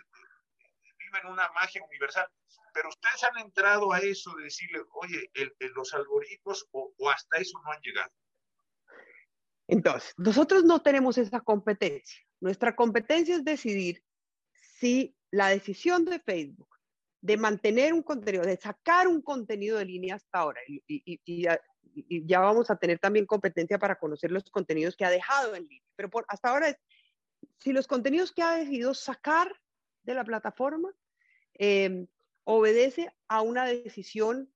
A: vive en una magia universal. Pero ustedes han entrado a eso de decirle, oye, los algoritmos o, hasta eso no han llegado.
B: Entonces, nosotros no tenemos esa competencia. Nuestra competencia es decidir si la decisión de Facebook de mantener un contenido, de sacar un contenido de línea hasta ahora, y, y, ya vamos a tener también competencia para conocer los contenidos que ha dejado en línea. Pero hasta ahora es, si los contenidos que ha decidido sacar de la plataforma eh, obedece a una decisión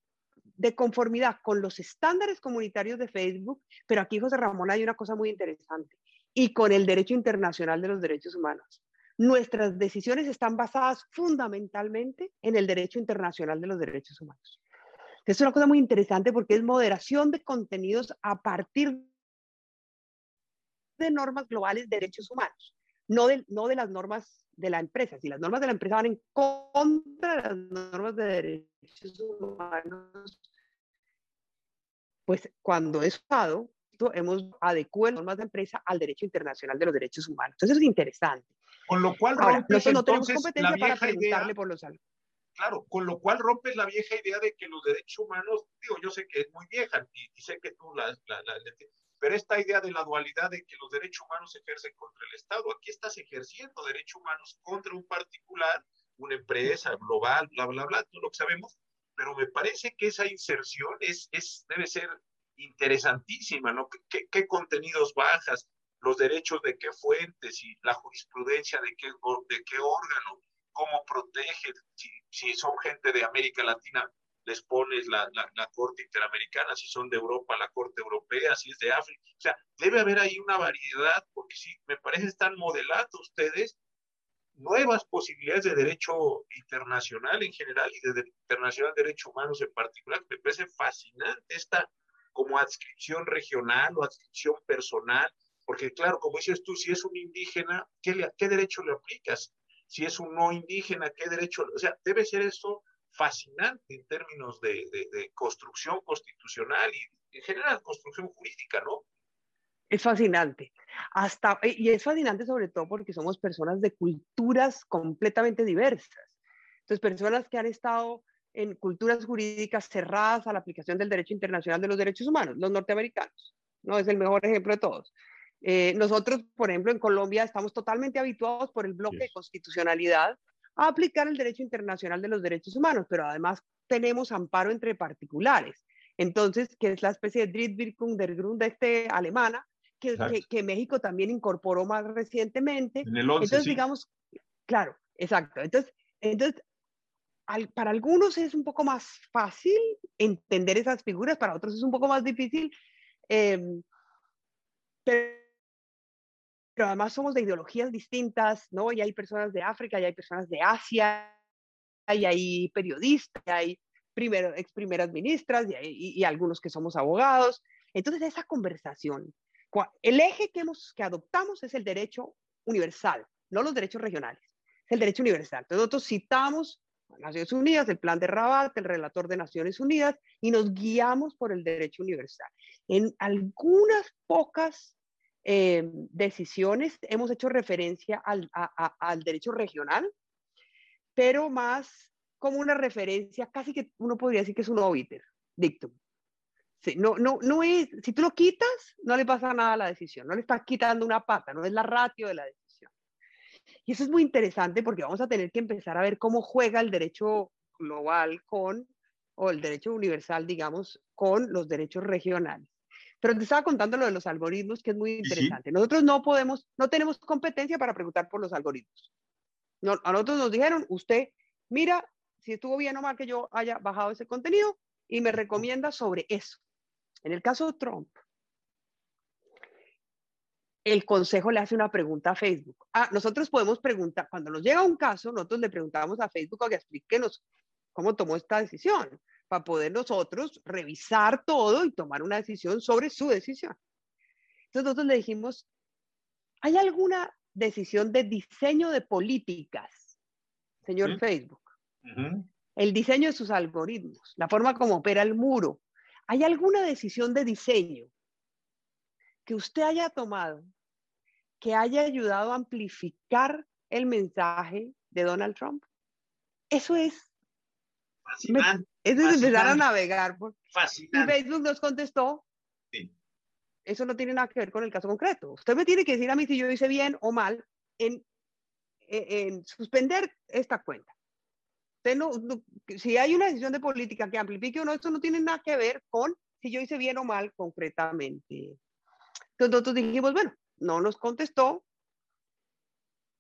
B: de conformidad con los estándares comunitarios de Facebook, pero aquí, José Ramón, hay una cosa muy interesante, y con el derecho internacional de los derechos humanos. Nuestras decisiones están basadas fundamentalmente en el derecho internacional de los derechos humanos. Es una cosa muy interesante porque es moderación de contenidos a partir de normas globales de derechos humanos, no de, no de las normas de la empresa. Si las normas de la empresa van en contra de las normas de derechos humanos, pues cuando es usado, hemos adecuado las normas de empresa al derecho internacional de los derechos humanos. Entonces es interesante.
A: Con lo cual rompes
B: no tenemos competencia para preguntarle por los
A: Claro, con lo cual rompes la vieja idea de que los derechos humanos, digo, yo sé que es muy vieja y, sé que tú la, la, la, pero esta idea de la dualidad de que los derechos humanos se ejercen contra el Estado, aquí estás ejerciendo derechos humanos contra un particular, una empresa global, bla, bla, bla, todo lo que sabemos, pero me parece que esa inserción es, es, debe ser interesantísima, ¿no? ¿Qué, ¿Qué, contenidos bajas? los derechos de qué fuentes y la jurisprudencia de qué, de qué órgano, cómo protege, si, son gente de América Latina, les pones la, la, Corte Interamericana, si son de Europa, la Corte Europea, si es de África. O sea, debe haber ahí una variedad, porque sí, me parece están modelando ustedes nuevas posibilidades de derecho internacional en general y de, internacional de derechos humanos en particular. Me parece fascinante esta como adscripción regional o adscripción personal, porque claro, como dices tú, si es un indígena, ¿qué, le, qué derecho le aplicas? Si es un no indígena, ¿qué derecho? O sea, debe ser esto fascinante en términos de, de, construcción constitucional y en general construcción jurídica, ¿no?
B: Es fascinante. Hasta, eh, y es fascinante sobre todo porque somos personas de culturas completamente diversas. Entonces, personas que han estado en culturas jurídicas cerradas a la aplicación del derecho internacional de los derechos humanos, los norteamericanos, ¿no? Es el mejor ejemplo de todos. Eh, nosotros, por ejemplo, en Colombia estamos totalmente habituados por el bloque de constitucionalidad a aplicar el derecho internacional de los derechos humanos, pero además tenemos amparo entre particulares. Entonces, que es la especie de Drittwirkung der este alemana, que, que, México también incorporó más recientemente.
A: En el 11,
B: entonces, digamos, claro, exacto. Entonces, entonces para algunos es un poco más fácil entender esas figuras, para otros es un poco más difícil. Eh, pero pero además somos de ideologías distintas, ¿no? Y hay personas de África, y hay personas de Asia, y hay periodistas, y hay primero, ex primeras ministras, y, y, algunos que somos abogados. Entonces, esa conversación, el eje que, hemos, que adoptamos es el derecho universal, no los derechos regionales, es el derecho universal. Entonces, nosotros citamos a Naciones Unidas, el plan de Rabat, el relator de Naciones Unidas, y nos guiamos por el derecho universal. En algunas pocas eh, decisiones hemos hecho referencia al, al, derecho regional, pero más como una referencia, casi que uno podría decir que es un obiter, dictum. no, no, no es, si tú lo quitas, no le pasa nada a la decisión, no le estás quitando una pata, no es la ratio de la decisión. Y eso es muy interesante porque vamos a tener que empezar a ver cómo juega el derecho global con, o el derecho universal, digamos, con los derechos regionales. Pero te estaba contando lo de los algoritmos, que es muy interesante. Nosotros no podemos, no tenemos competencia para preguntar por los algoritmos. No, a nosotros nos dijeron, usted mira si estuvo bien o mal que yo haya bajado ese contenido y me recomienda sobre eso. En el caso de Trump, el consejo le hace una pregunta a Facebook. Ah, nosotros podemos preguntar, cuando nos llega un caso, nosotros le preguntamos a Facebook a que explíquenos cómo tomó esta decisión para poder nosotros revisar todo y tomar una decisión sobre su decisión. Entonces nosotros le dijimos, ¿hay alguna decisión de diseño de políticas, señor Facebook? El diseño de sus algoritmos, la forma como opera el muro. ¿Hay alguna decisión de diseño que usted haya tomado que haya ayudado a amplificar el mensaje de Donald Trump? Eso es eso es empezar a navegar. Por... Y Facebook nos contestó. Eso no tiene nada que ver con el caso concreto. Usted me tiene que decir a mí si yo hice bien o mal en, en, suspender esta cuenta. no, si hay una decisión de política que amplifique o no, eso no tiene nada que ver con si yo hice bien o mal concretamente. Entonces nosotros dijimos, bueno, no nos contestó.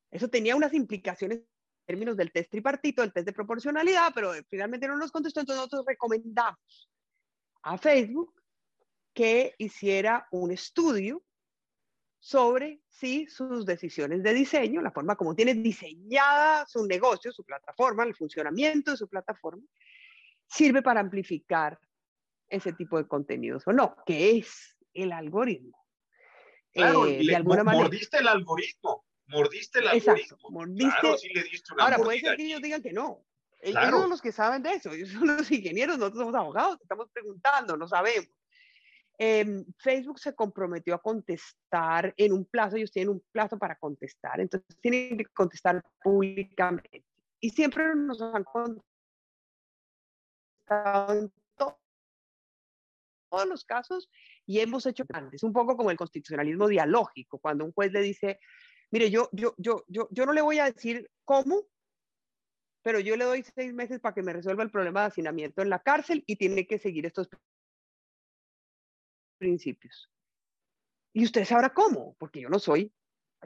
B: Eso tenía unas implicaciones términos del test tripartito, el test de proporcionalidad, pero finalmente no nos contestó, entonces nosotros recomendamos a Facebook que hiciera un estudio sobre si sus decisiones de diseño, la forma como tiene diseñada su negocio, su plataforma, el funcionamiento de su plataforma, sirve para amplificar ese tipo de contenidos o no, que es el algoritmo.
A: Claro, eh, de alguna manera. mordiste el algoritmo, mordiste el algoritmo.
B: Mordiste. sí le diste una Ahora, puede ser que ellos digan que no. Ellos son los que saben de eso, ellos son los ingenieros, nosotros somos abogados, estamos preguntando, no sabemos. Em, Facebook se comprometió a contestar en un plazo, ellos tienen un plazo para contestar, entonces tienen que contestar públicamente. Y siempre nos han contestado en todos los casos y hemos hecho antes, un poco como el constitucionalismo dialógico, cuando un juez le dice, mire, yo, yo, yo, yo, yo no le voy a decir cómo, pero yo le doy seis meses para que me resuelva el problema de hacinamiento en la cárcel y tiene que seguir estos principios. Y usted sabrá cómo, porque yo no soy,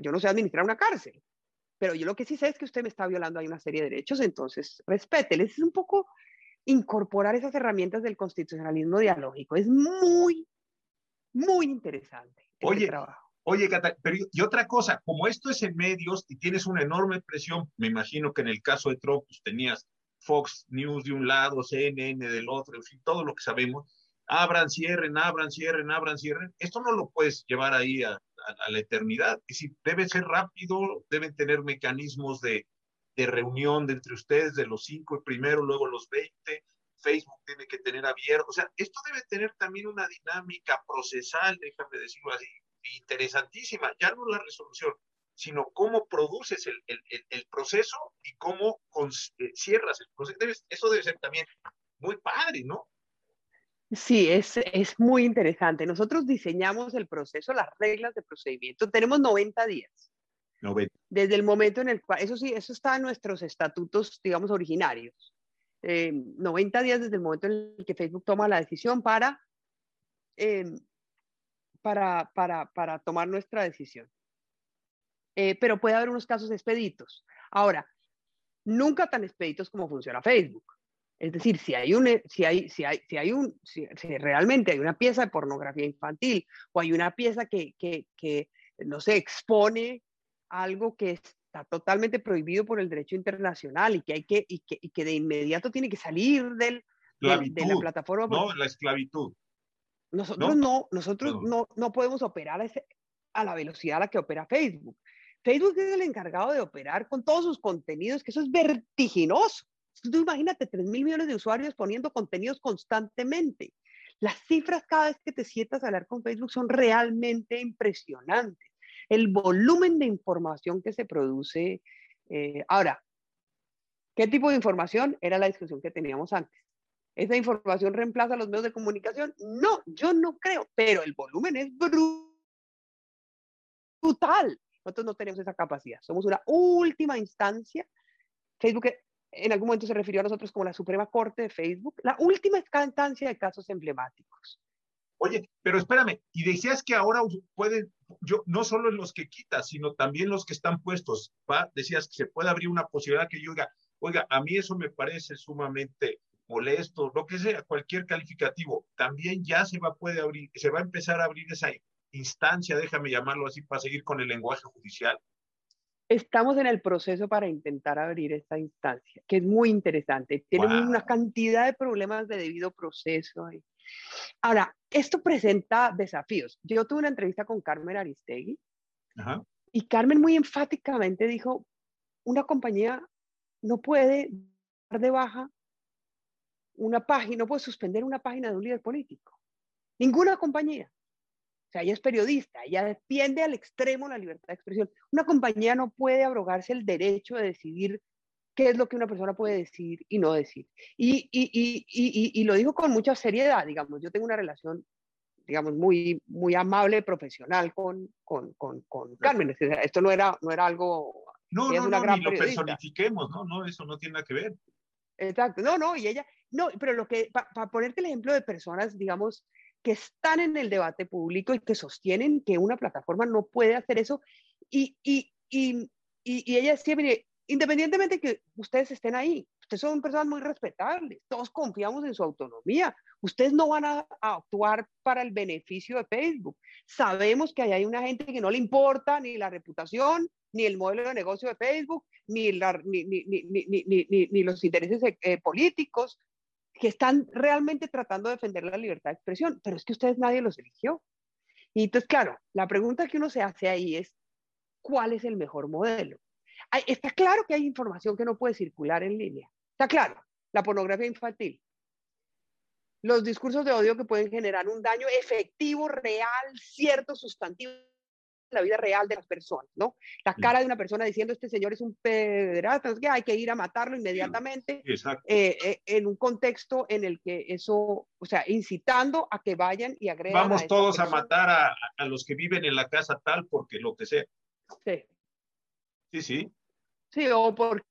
B: yo no sé administrar una cárcel. Pero yo lo que sí sé es que usted me está violando ahí una serie de derechos, entonces respétele. Es un poco incorporar esas herramientas del constitucionalismo dialógico. Es muy, muy interesante.
A: Oye, trabajo. Oye, y otra cosa, como esto es en medios y tienes una enorme presión, me imagino que en el caso de Trump pues, tenías Fox News de un lado, CNN del otro, en fin, todo lo que sabemos abran, cierren, abran, cierren, abran, cierren. Esto no lo puedes llevar ahí a, la eternidad. Y si debe ser rápido, deben tener mecanismos de, de reunión de entre ustedes, de los cinco primero, luego los veinte. Facebook tiene que tener abierto. O sea, esto debe tener también una dinámica procesal, déjame decirlo así, interesantísima. Ya no la resolución, sino cómo produces el, el, el, proceso y cómo eh, cierras el proceso. eso debe ser también muy padre, ¿no?
B: Sí, es, es muy interesante. Nosotros diseñamos el proceso, las reglas de procedimiento. Tenemos 90 días. 90. Desde el momento en el cual, eso sí, eso está en nuestros estatutos, digamos, originarios. 90 eh, días desde el momento en el que Facebook toma la decisión para, em, para, para, para, tomar nuestra decisión. Eh, pero puede haber unos casos expeditos. Ahora, nunca tan expeditos como funciona Facebook. Es decir, si hay un, si hay, si hay, si hay un, si, realmente hay una pieza de pornografía infantil o hay una pieza que, que, que, no sé, expone algo que está totalmente prohibido por el derecho internacional y que hay que, y que, y que de inmediato tiene que salir del, de la plataforma.
A: No, la esclavitud.
B: Nosotros no, nosotros no, no podemos operar a, ese, a la velocidad a la que opera Facebook. Facebook es el encargado de operar con todos sus contenidos, que eso es vertiginoso. Tú imagínate 3 mil millones de usuarios poniendo contenidos constantemente. Las cifras cada vez que te sientas a hablar con Facebook son realmente impresionantes. El volumen de información que se produce. Eh, ahora, ¿qué tipo de información? Era la discusión que teníamos antes. ¿Esa información reemplaza a los medios de comunicación? No, yo no creo, pero el volumen es brutal. Nosotros no tenemos esa capacidad. Somos una última instancia. Facebook en algún momento se refirió a nosotros como la Suprema Corte de Facebook, la última instancia de casos emblemáticos.
A: Oye, pero espérame, y decías que ahora pueden, yo, no solo los que quitas, sino también los que están puestos, decías que se puede abrir una posibilidad que yo diga, oiga, a mí eso me parece sumamente molesto, lo que sea, cualquier calificativo, también ya se va, puede abrir, se va a empezar a abrir esa instancia, déjame llamarlo así, para seguir con el lenguaje judicial.
B: Estamos en el proceso para intentar abrir esta instancia, que es muy interesante. Tenemos una cantidad de problemas de debido proceso. Ahora, esto presenta desafíos. Yo tuve una entrevista con Carmen Aristegui y Carmen muy enfáticamente dijo, una compañía no puede dar de baja una página, no puede suspender una página de un líder político. Ninguna compañía. O sea, ella es periodista, ella defiende al extremo la libertad de expresión. Una compañía no puede abrogarse el derecho de decidir qué es lo que una persona puede decir y no decir. Y, y, y, y, lo digo con mucha seriedad, digamos, yo tengo una relación, digamos, muy, muy amable, profesional con, con, con, con Carmen. Esto no era, no era algo...
A: No, no, no, ni lo personifiquemos, no, no, eso no tiene nada que ver.
B: Exacto, no, no, y ella, no, pero lo que, para ponerte el ejemplo de personas, digamos, que están en el debate público y que sostienen que una plataforma no puede hacer eso. Y, y, y, y, ella decía, mire, independientemente de que ustedes estén ahí, ustedes son personas muy respetables, todos confiamos en su autonomía, ustedes no van a, actuar para el beneficio de Facebook. Sabemos que hay una gente que no le importa ni la reputación, ni el modelo de negocio de Facebook, ni, ni, ni, ni, los intereses eh, políticos que están realmente tratando de defender la libertad de expresión, pero es que ustedes nadie los eligió. Y entonces, claro, la pregunta que uno se hace ahí es, ¿cuál es el mejor modelo? está claro que hay información que no puede circular en línea. Está claro, la pornografía infantil, los discursos de odio que pueden generar un daño efectivo, real, cierto, sustantivo la vida real de las personas, ¿no? La cara de una persona diciendo este señor es un pederasta, que hay que ir a matarlo inmediatamente, eh, eh, en un contexto en el que eso, o sea, incitando a que vayan y agregan.
A: Vamos todos a matar a, a, los que viven en la casa tal porque lo que sea.
B: Sí.
A: Sí, sí.
B: Sí, o porque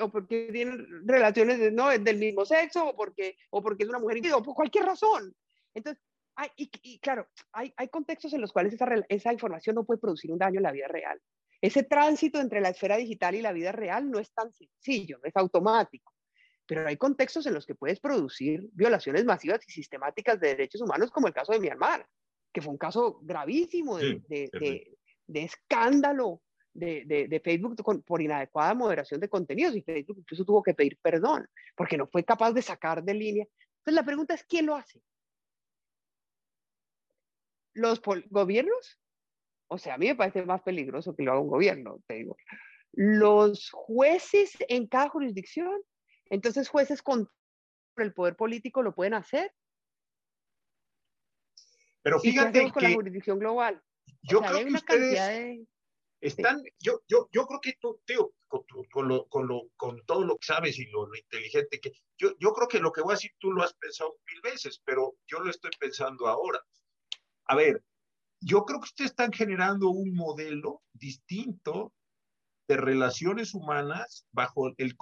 B: o porque tienen relaciones ¿no? del mismo sexo, o porque, o porque es una mujer, o por cualquier razón. Entonces, hay, y, claro, hay, hay, contextos en los cuales esa, esa información no puede producir un daño en la vida real. Ese tránsito entre la esfera digital y la vida real no es tan sencillo, no es automático. Pero hay contextos en los que puedes producir violaciones masivas y sistemáticas de derechos humanos, como el caso de Myanmar, que fue un caso gravísimo de, de, de escándalo de, de, Facebook por inadecuada moderación de contenidos y Facebook incluso tuvo que pedir perdón porque no fue capaz de sacar de línea. Entonces la pregunta es, ¿quién lo hace? ¿Los gobiernos? O sea, a mí me parece más peligroso que lo haga un gobierno, te digo. Los jueces en cada jurisdicción, entonces jueces con el poder político lo pueden hacer.
A: Pero fíjate
B: con la jurisdicción global.
A: Yo creo hay una que de están, yo, yo, yo creo que tú, tío, con, con, lo, con, lo, con todo lo que sabes y lo, inteligente que, yo, yo creo que lo que voy a decir tú lo has pensado mil veces, pero yo lo estoy pensando ahora. A ver, yo creo que ustedes están generando un modelo distinto de relaciones humanas bajo el,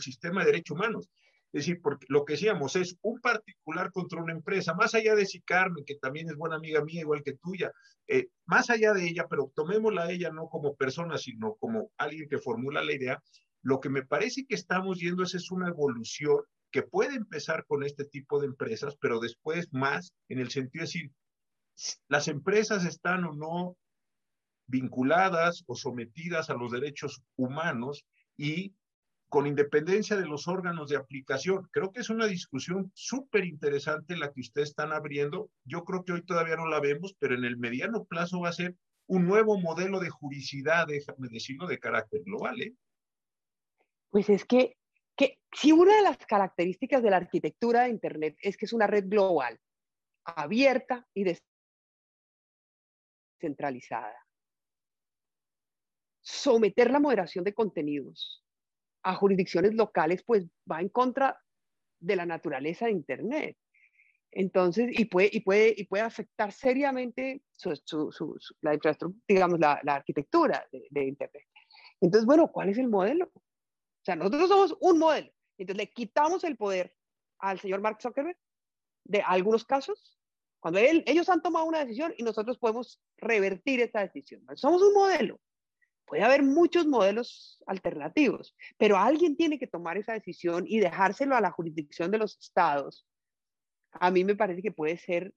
A: sistema de derechos humanos. Es decir, porque lo que decíamos es un particular contra una empresa, más allá de si Carmen, que también es buena amiga mía, igual que tuya, eh, más allá de ella, pero tomémosla a ella no como persona, sino como alguien que formula la idea, lo que me parece que estamos yendo es, es una evolución que puede empezar con este tipo de empresas, pero después más en el sentido de decir, las empresas están o no vinculadas o sometidas a los derechos humanos y con independencia de los órganos de aplicación. Creo que es una discusión súper interesante la que ustedes están abriendo. Yo creo que hoy todavía no la vemos, pero en el mediano plazo va a ser un nuevo modelo de juridicidad, déjame decirlo, de carácter global. ¿eh?
B: Pues es que, que si una de las características de la arquitectura de Internet es que es una red global, abierta y descentralizada, someter la moderación de contenidos a jurisdicciones locales, pues va en contra de la naturaleza de Internet. Entonces, y puede, y puede, y puede afectar seriamente la infraestructura, digamos, la, arquitectura de, Internet. Entonces, bueno, ¿cuál es el modelo? O sea, nosotros somos un modelo. Entonces, le quitamos el poder al señor Mark Zuckerberg de algunos casos, cuando él, ellos han tomado una decisión y nosotros podemos revertir esa decisión. Somos un modelo. Puede haber muchos modelos alternativos, pero alguien tiene que tomar esa decisión y dejárselo a la jurisdicción de los estados. A mí me parece que puede ser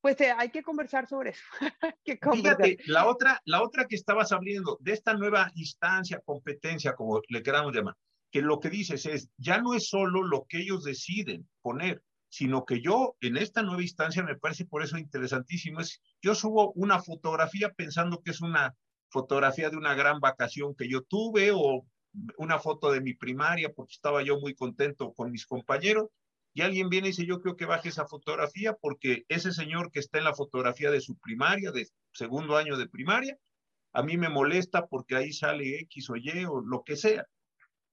B: pues eh, hay que conversar sobre eso.
A: Fíjate, la otra, la otra que estabas abriendo, de esta nueva instancia, competencia, como le queramos llamar, que lo que dices es, ya no es solo lo que ellos deciden poner, sino que yo en esta nueva instancia me parece por eso interesantísimo, es yo subo una fotografía pensando que es una fotografía de una gran vacación que yo tuve o una foto de mi primaria porque estaba yo muy contento con mis compañeros y alguien viene y dice yo creo que baje esa fotografía porque ese señor que está en la fotografía de su primaria, de segundo año de primaria, a mí me molesta porque ahí sale X o Y o lo que sea.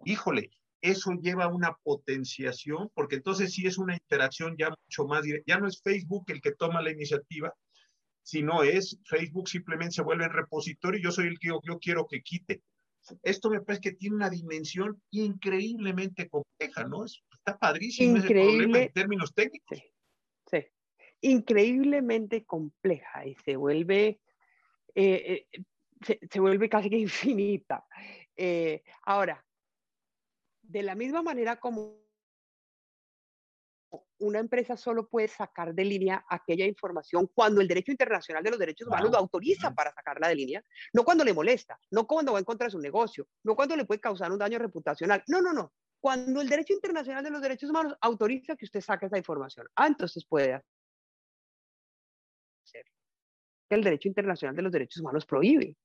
A: Híjole, eso lleva una potenciación, porque entonces sí es una interacción ya mucho más directa. Ya no es Facebook el que toma la iniciativa, sino es Facebook simplemente se vuelve en repositorio y yo soy el que yo, quiero que quite. Esto me parece que tiene una dimensión increíblemente compleja, ¿no? Está padrísimo problema en términos técnicos.
B: Sí, increíblemente compleja y se vuelve, eh, eh, se, vuelve casi que infinita. Eh, ahora, de la misma manera como una empresa solo puede sacar de línea aquella información cuando el derecho internacional de los derechos humanos lo autoriza para sacarla de línea, no cuando le molesta, no cuando va en contra de su negocio, no cuando le puede causar un daño reputacional. No, no, no. Cuando el derecho internacional de los derechos humanos autoriza que usted saque esa información. Ah, entonces puede hacer. El derecho internacional de los derechos humanos prohíbe.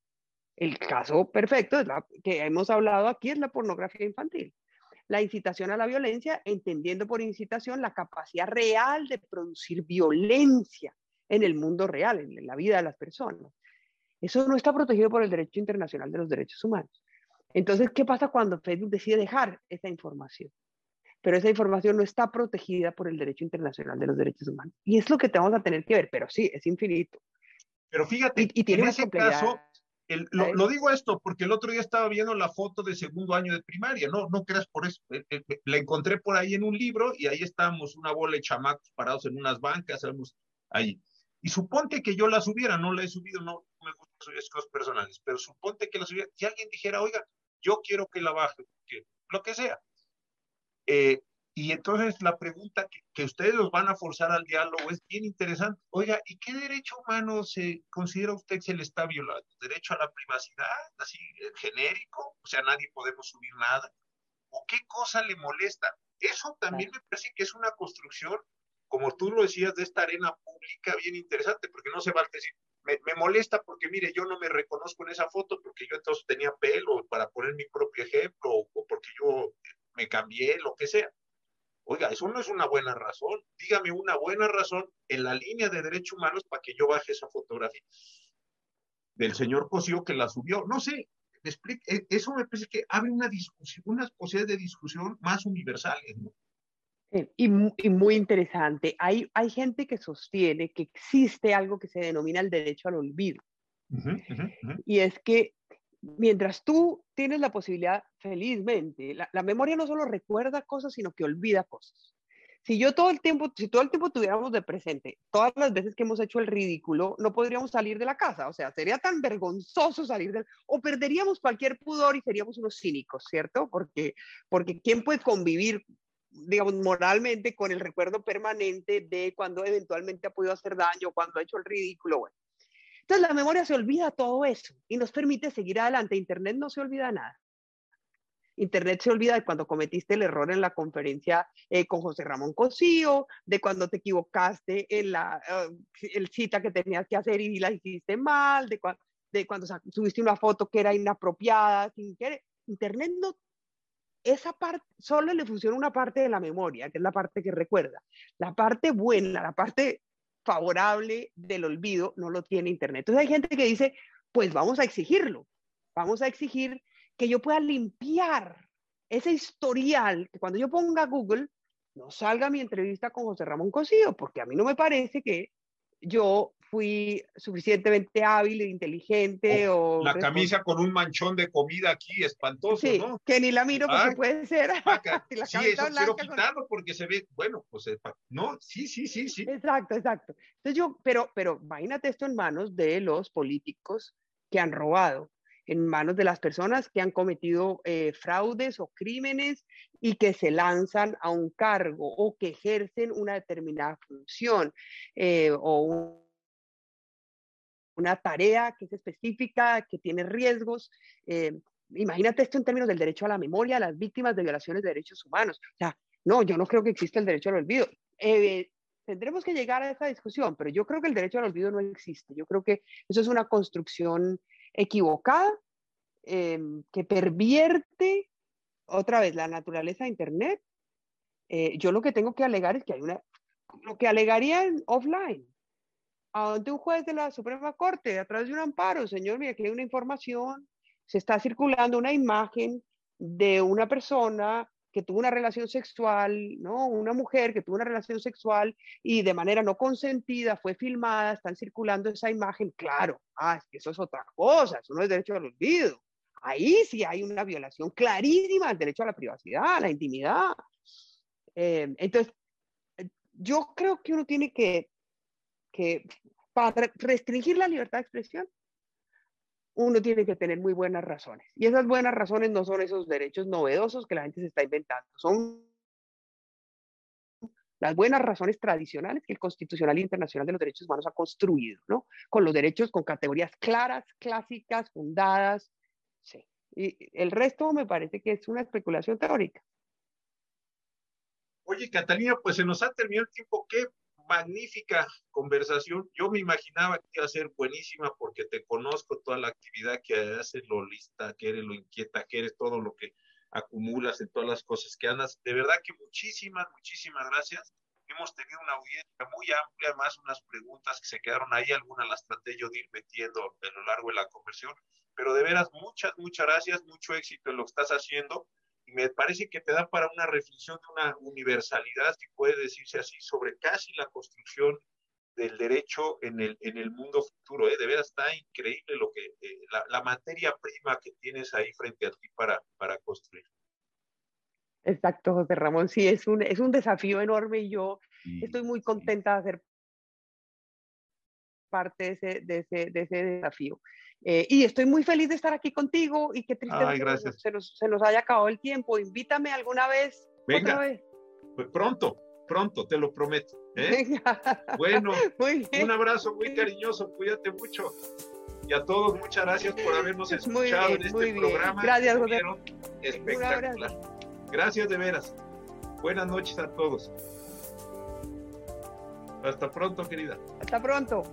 B: El caso perfecto que hemos hablado aquí es la pornografía infantil. La incitación a la violencia, entendiendo por incitación la capacidad real de producir violencia en el mundo real, en la vida de las personas. Eso no está protegido por el derecho internacional de los derechos humanos. Entonces, ¿qué pasa cuando Facebook decide dejar esa información? Pero esa información no está protegida por el derecho internacional de los derechos humanos. Y es lo que tenemos a tener que ver, pero sí, es infinito.
A: Pero fíjate, y, tiene en ese caso, lo, digo esto porque el otro día estaba viendo la foto de segundo año de primaria, no, no creas por eso, eh, eh, eh, la encontré por ahí en un libro y ahí estábamos una bola de chamacos parados en unas bancas, ahí. Y suponte que yo la subiera, no la he subido, no, me gusta subir cosas personales, pero suponte que la subiera, si alguien dijera, oiga, yo quiero que la baje, que, lo que sea. Eh, y entonces la pregunta que, ustedes los van a forzar al diálogo es bien interesante. Oiga, ¿y qué derecho humano se considera usted que se le está violando? ¿Derecho a la privacidad, así genérico? O sea, nadie podemos subir nada. ¿O qué cosa le molesta? Eso también me parece que es una construcción, como tú lo decías, de esta arena pública bien interesante, porque no se va a decir, me, molesta porque, mire, yo no me reconozco en esa foto porque yo entonces tenía pelo para poner mi propio ejemplo o, porque yo me cambié, lo que sea. Oiga, eso no es una buena razón. Dígame una buena razón en la línea de derechos humanos para que yo baje esa fotografía del señor Cosío que la subió. No sé, me explique, e, eso me parece que abre una discusión, unas posibilidades de discusión más universales, ¿no?
B: Y, muy interesante. Hay, hay gente que sostiene que existe algo que se denomina el derecho al olvido. Y es que mientras tú tienes la posibilidad, felizmente, la, la, memoria no solo recuerda cosas, sino que olvida cosas. Si yo todo el tiempo, si todo el tiempo tuviéramos de presente todas las veces que hemos hecho el ridículo, no podríamos salir de la casa. O sea, sería tan vergonzoso salir del, o perderíamos cualquier pudor y seríamos unos cínicos, ¿cierto? Porque, porque ¿quién puede convivir digamos, moralmente con el recuerdo permanente de cuando eventualmente ha podido hacer daño, cuando ha hecho el ridículo. Bueno. Entonces la memoria se olvida todo eso y nos permite seguir adelante. Internet no se olvida nada. Internet se olvida de cuando cometiste el error en la conferencia eh, con José Ramón Cosío, de cuando te equivocaste en la el cita que tenías que hacer y la hiciste mal, de, cuando subiste una foto que era inapropiada. Internet no esa parte, solo le funciona una parte de la memoria, que es la parte que recuerda. La parte buena, la parte favorable del olvido no lo tiene Internet. Entonces hay gente que dice, pues vamos a exigirlo, vamos a exigir que yo pueda limpiar ese historial, que cuando yo ponga Google, no salga mi entrevista con José Ramón Cosío, porque a mí no me parece que yo fui suficientemente hábil e inteligente o,
A: la camisa con un manchón de comida aquí espantoso, sí, ¿no?
B: Que ni la miro porque puede ser.
A: sí, eso quiero quitarlo porque se ve, bueno, pues no, sí, sí, sí, sí.
B: Exacto, exacto. Entonces yo, pero, pero imagínate esto en manos de los políticos que han robado, en manos de las personas que han cometido eh, fraudes o crímenes y que se lanzan a un cargo o que ejercen una determinada función eh, o un una tarea que es específica, que tiene riesgos. Eh, imagínate esto en términos del derecho a la memoria a las víctimas de violaciones de derechos humanos. O sea, no, yo no creo que exista el derecho al olvido. Eh, tendremos que llegar a esa discusión, pero yo creo que el derecho al olvido no existe. Yo creo que eso es una construcción equivocada eh, que pervierte otra vez la naturaleza de Internet. yo lo que tengo que alegar es que hay una, lo que alegaría en offline, ante un juez de la Suprema Corte a través de un amparo, señor, mire, que hay una información, se está circulando una imagen de una persona que tuvo una relación sexual, ¿no? Una mujer que tuvo una relación sexual y de manera no consentida fue filmada, están circulando esa imagen, claro, ah, es que eso es otra cosa, eso no es derecho al olvido. Ahí sí hay una violación clarísima del derecho a la privacidad, a la intimidad. Eh, entonces, yo creo que uno tiene que que para restringir la libertad de expresión, uno tiene que tener muy buenas razones. Y esas buenas razones no son esos derechos novedosos que la gente se está inventando, son las buenas razones tradicionales que el Constitucional Internacional de los Derechos Humanos ha construido, ¿no? Con los derechos, con categorías claras, clásicas, fundadas, sí. Y el resto me parece que es una especulación teórica.
A: Oye, Catalina, pues se nos ha terminado el tiempo. Qué magnífica conversación. Yo me imaginaba que iba a ser buenísima porque te conozco toda la actividad que haces, lo lista que eres, lo inquieta que eres, todo lo que acumulas en todas las cosas que andas. De verdad que muchísimas, muchísimas gracias. Hemos tenido una audiencia muy amplia, más unas preguntas que se quedaron ahí, algunas las traté yo de ir metiendo a lo largo de la conversión, pero de veras muchas, muchas gracias, mucho éxito en lo que estás haciendo y me parece que te da para una reflexión de una universalidad, si puede decirse así, sobre casi la construcción del derecho en el, en el mundo futuro. ¿eh? De veras está increíble lo que, eh, la, la, materia prima que tienes ahí frente a ti para, para construir.
B: Exacto, José Ramón. Sí, es un, es un desafío enorme y yo estoy muy contenta de ser parte de ese, de ese, de ese desafío. Eh, y estoy muy feliz de estar aquí contigo y qué triste se, nos, se, nos, haya acabado el tiempo. Invítame alguna vez.
A: Venga, otra vez. Pues pronto, pronto, te lo prometo. ¿eh? Bueno, un abrazo muy cariñoso, cuídate mucho. Y a todos, muchas gracias por habernos escuchado en este programa.
B: Gracias, José.
A: Espectacular. Gracias de veras. Buenas noches a todos. Hasta pronto, querida.
B: Hasta pronto.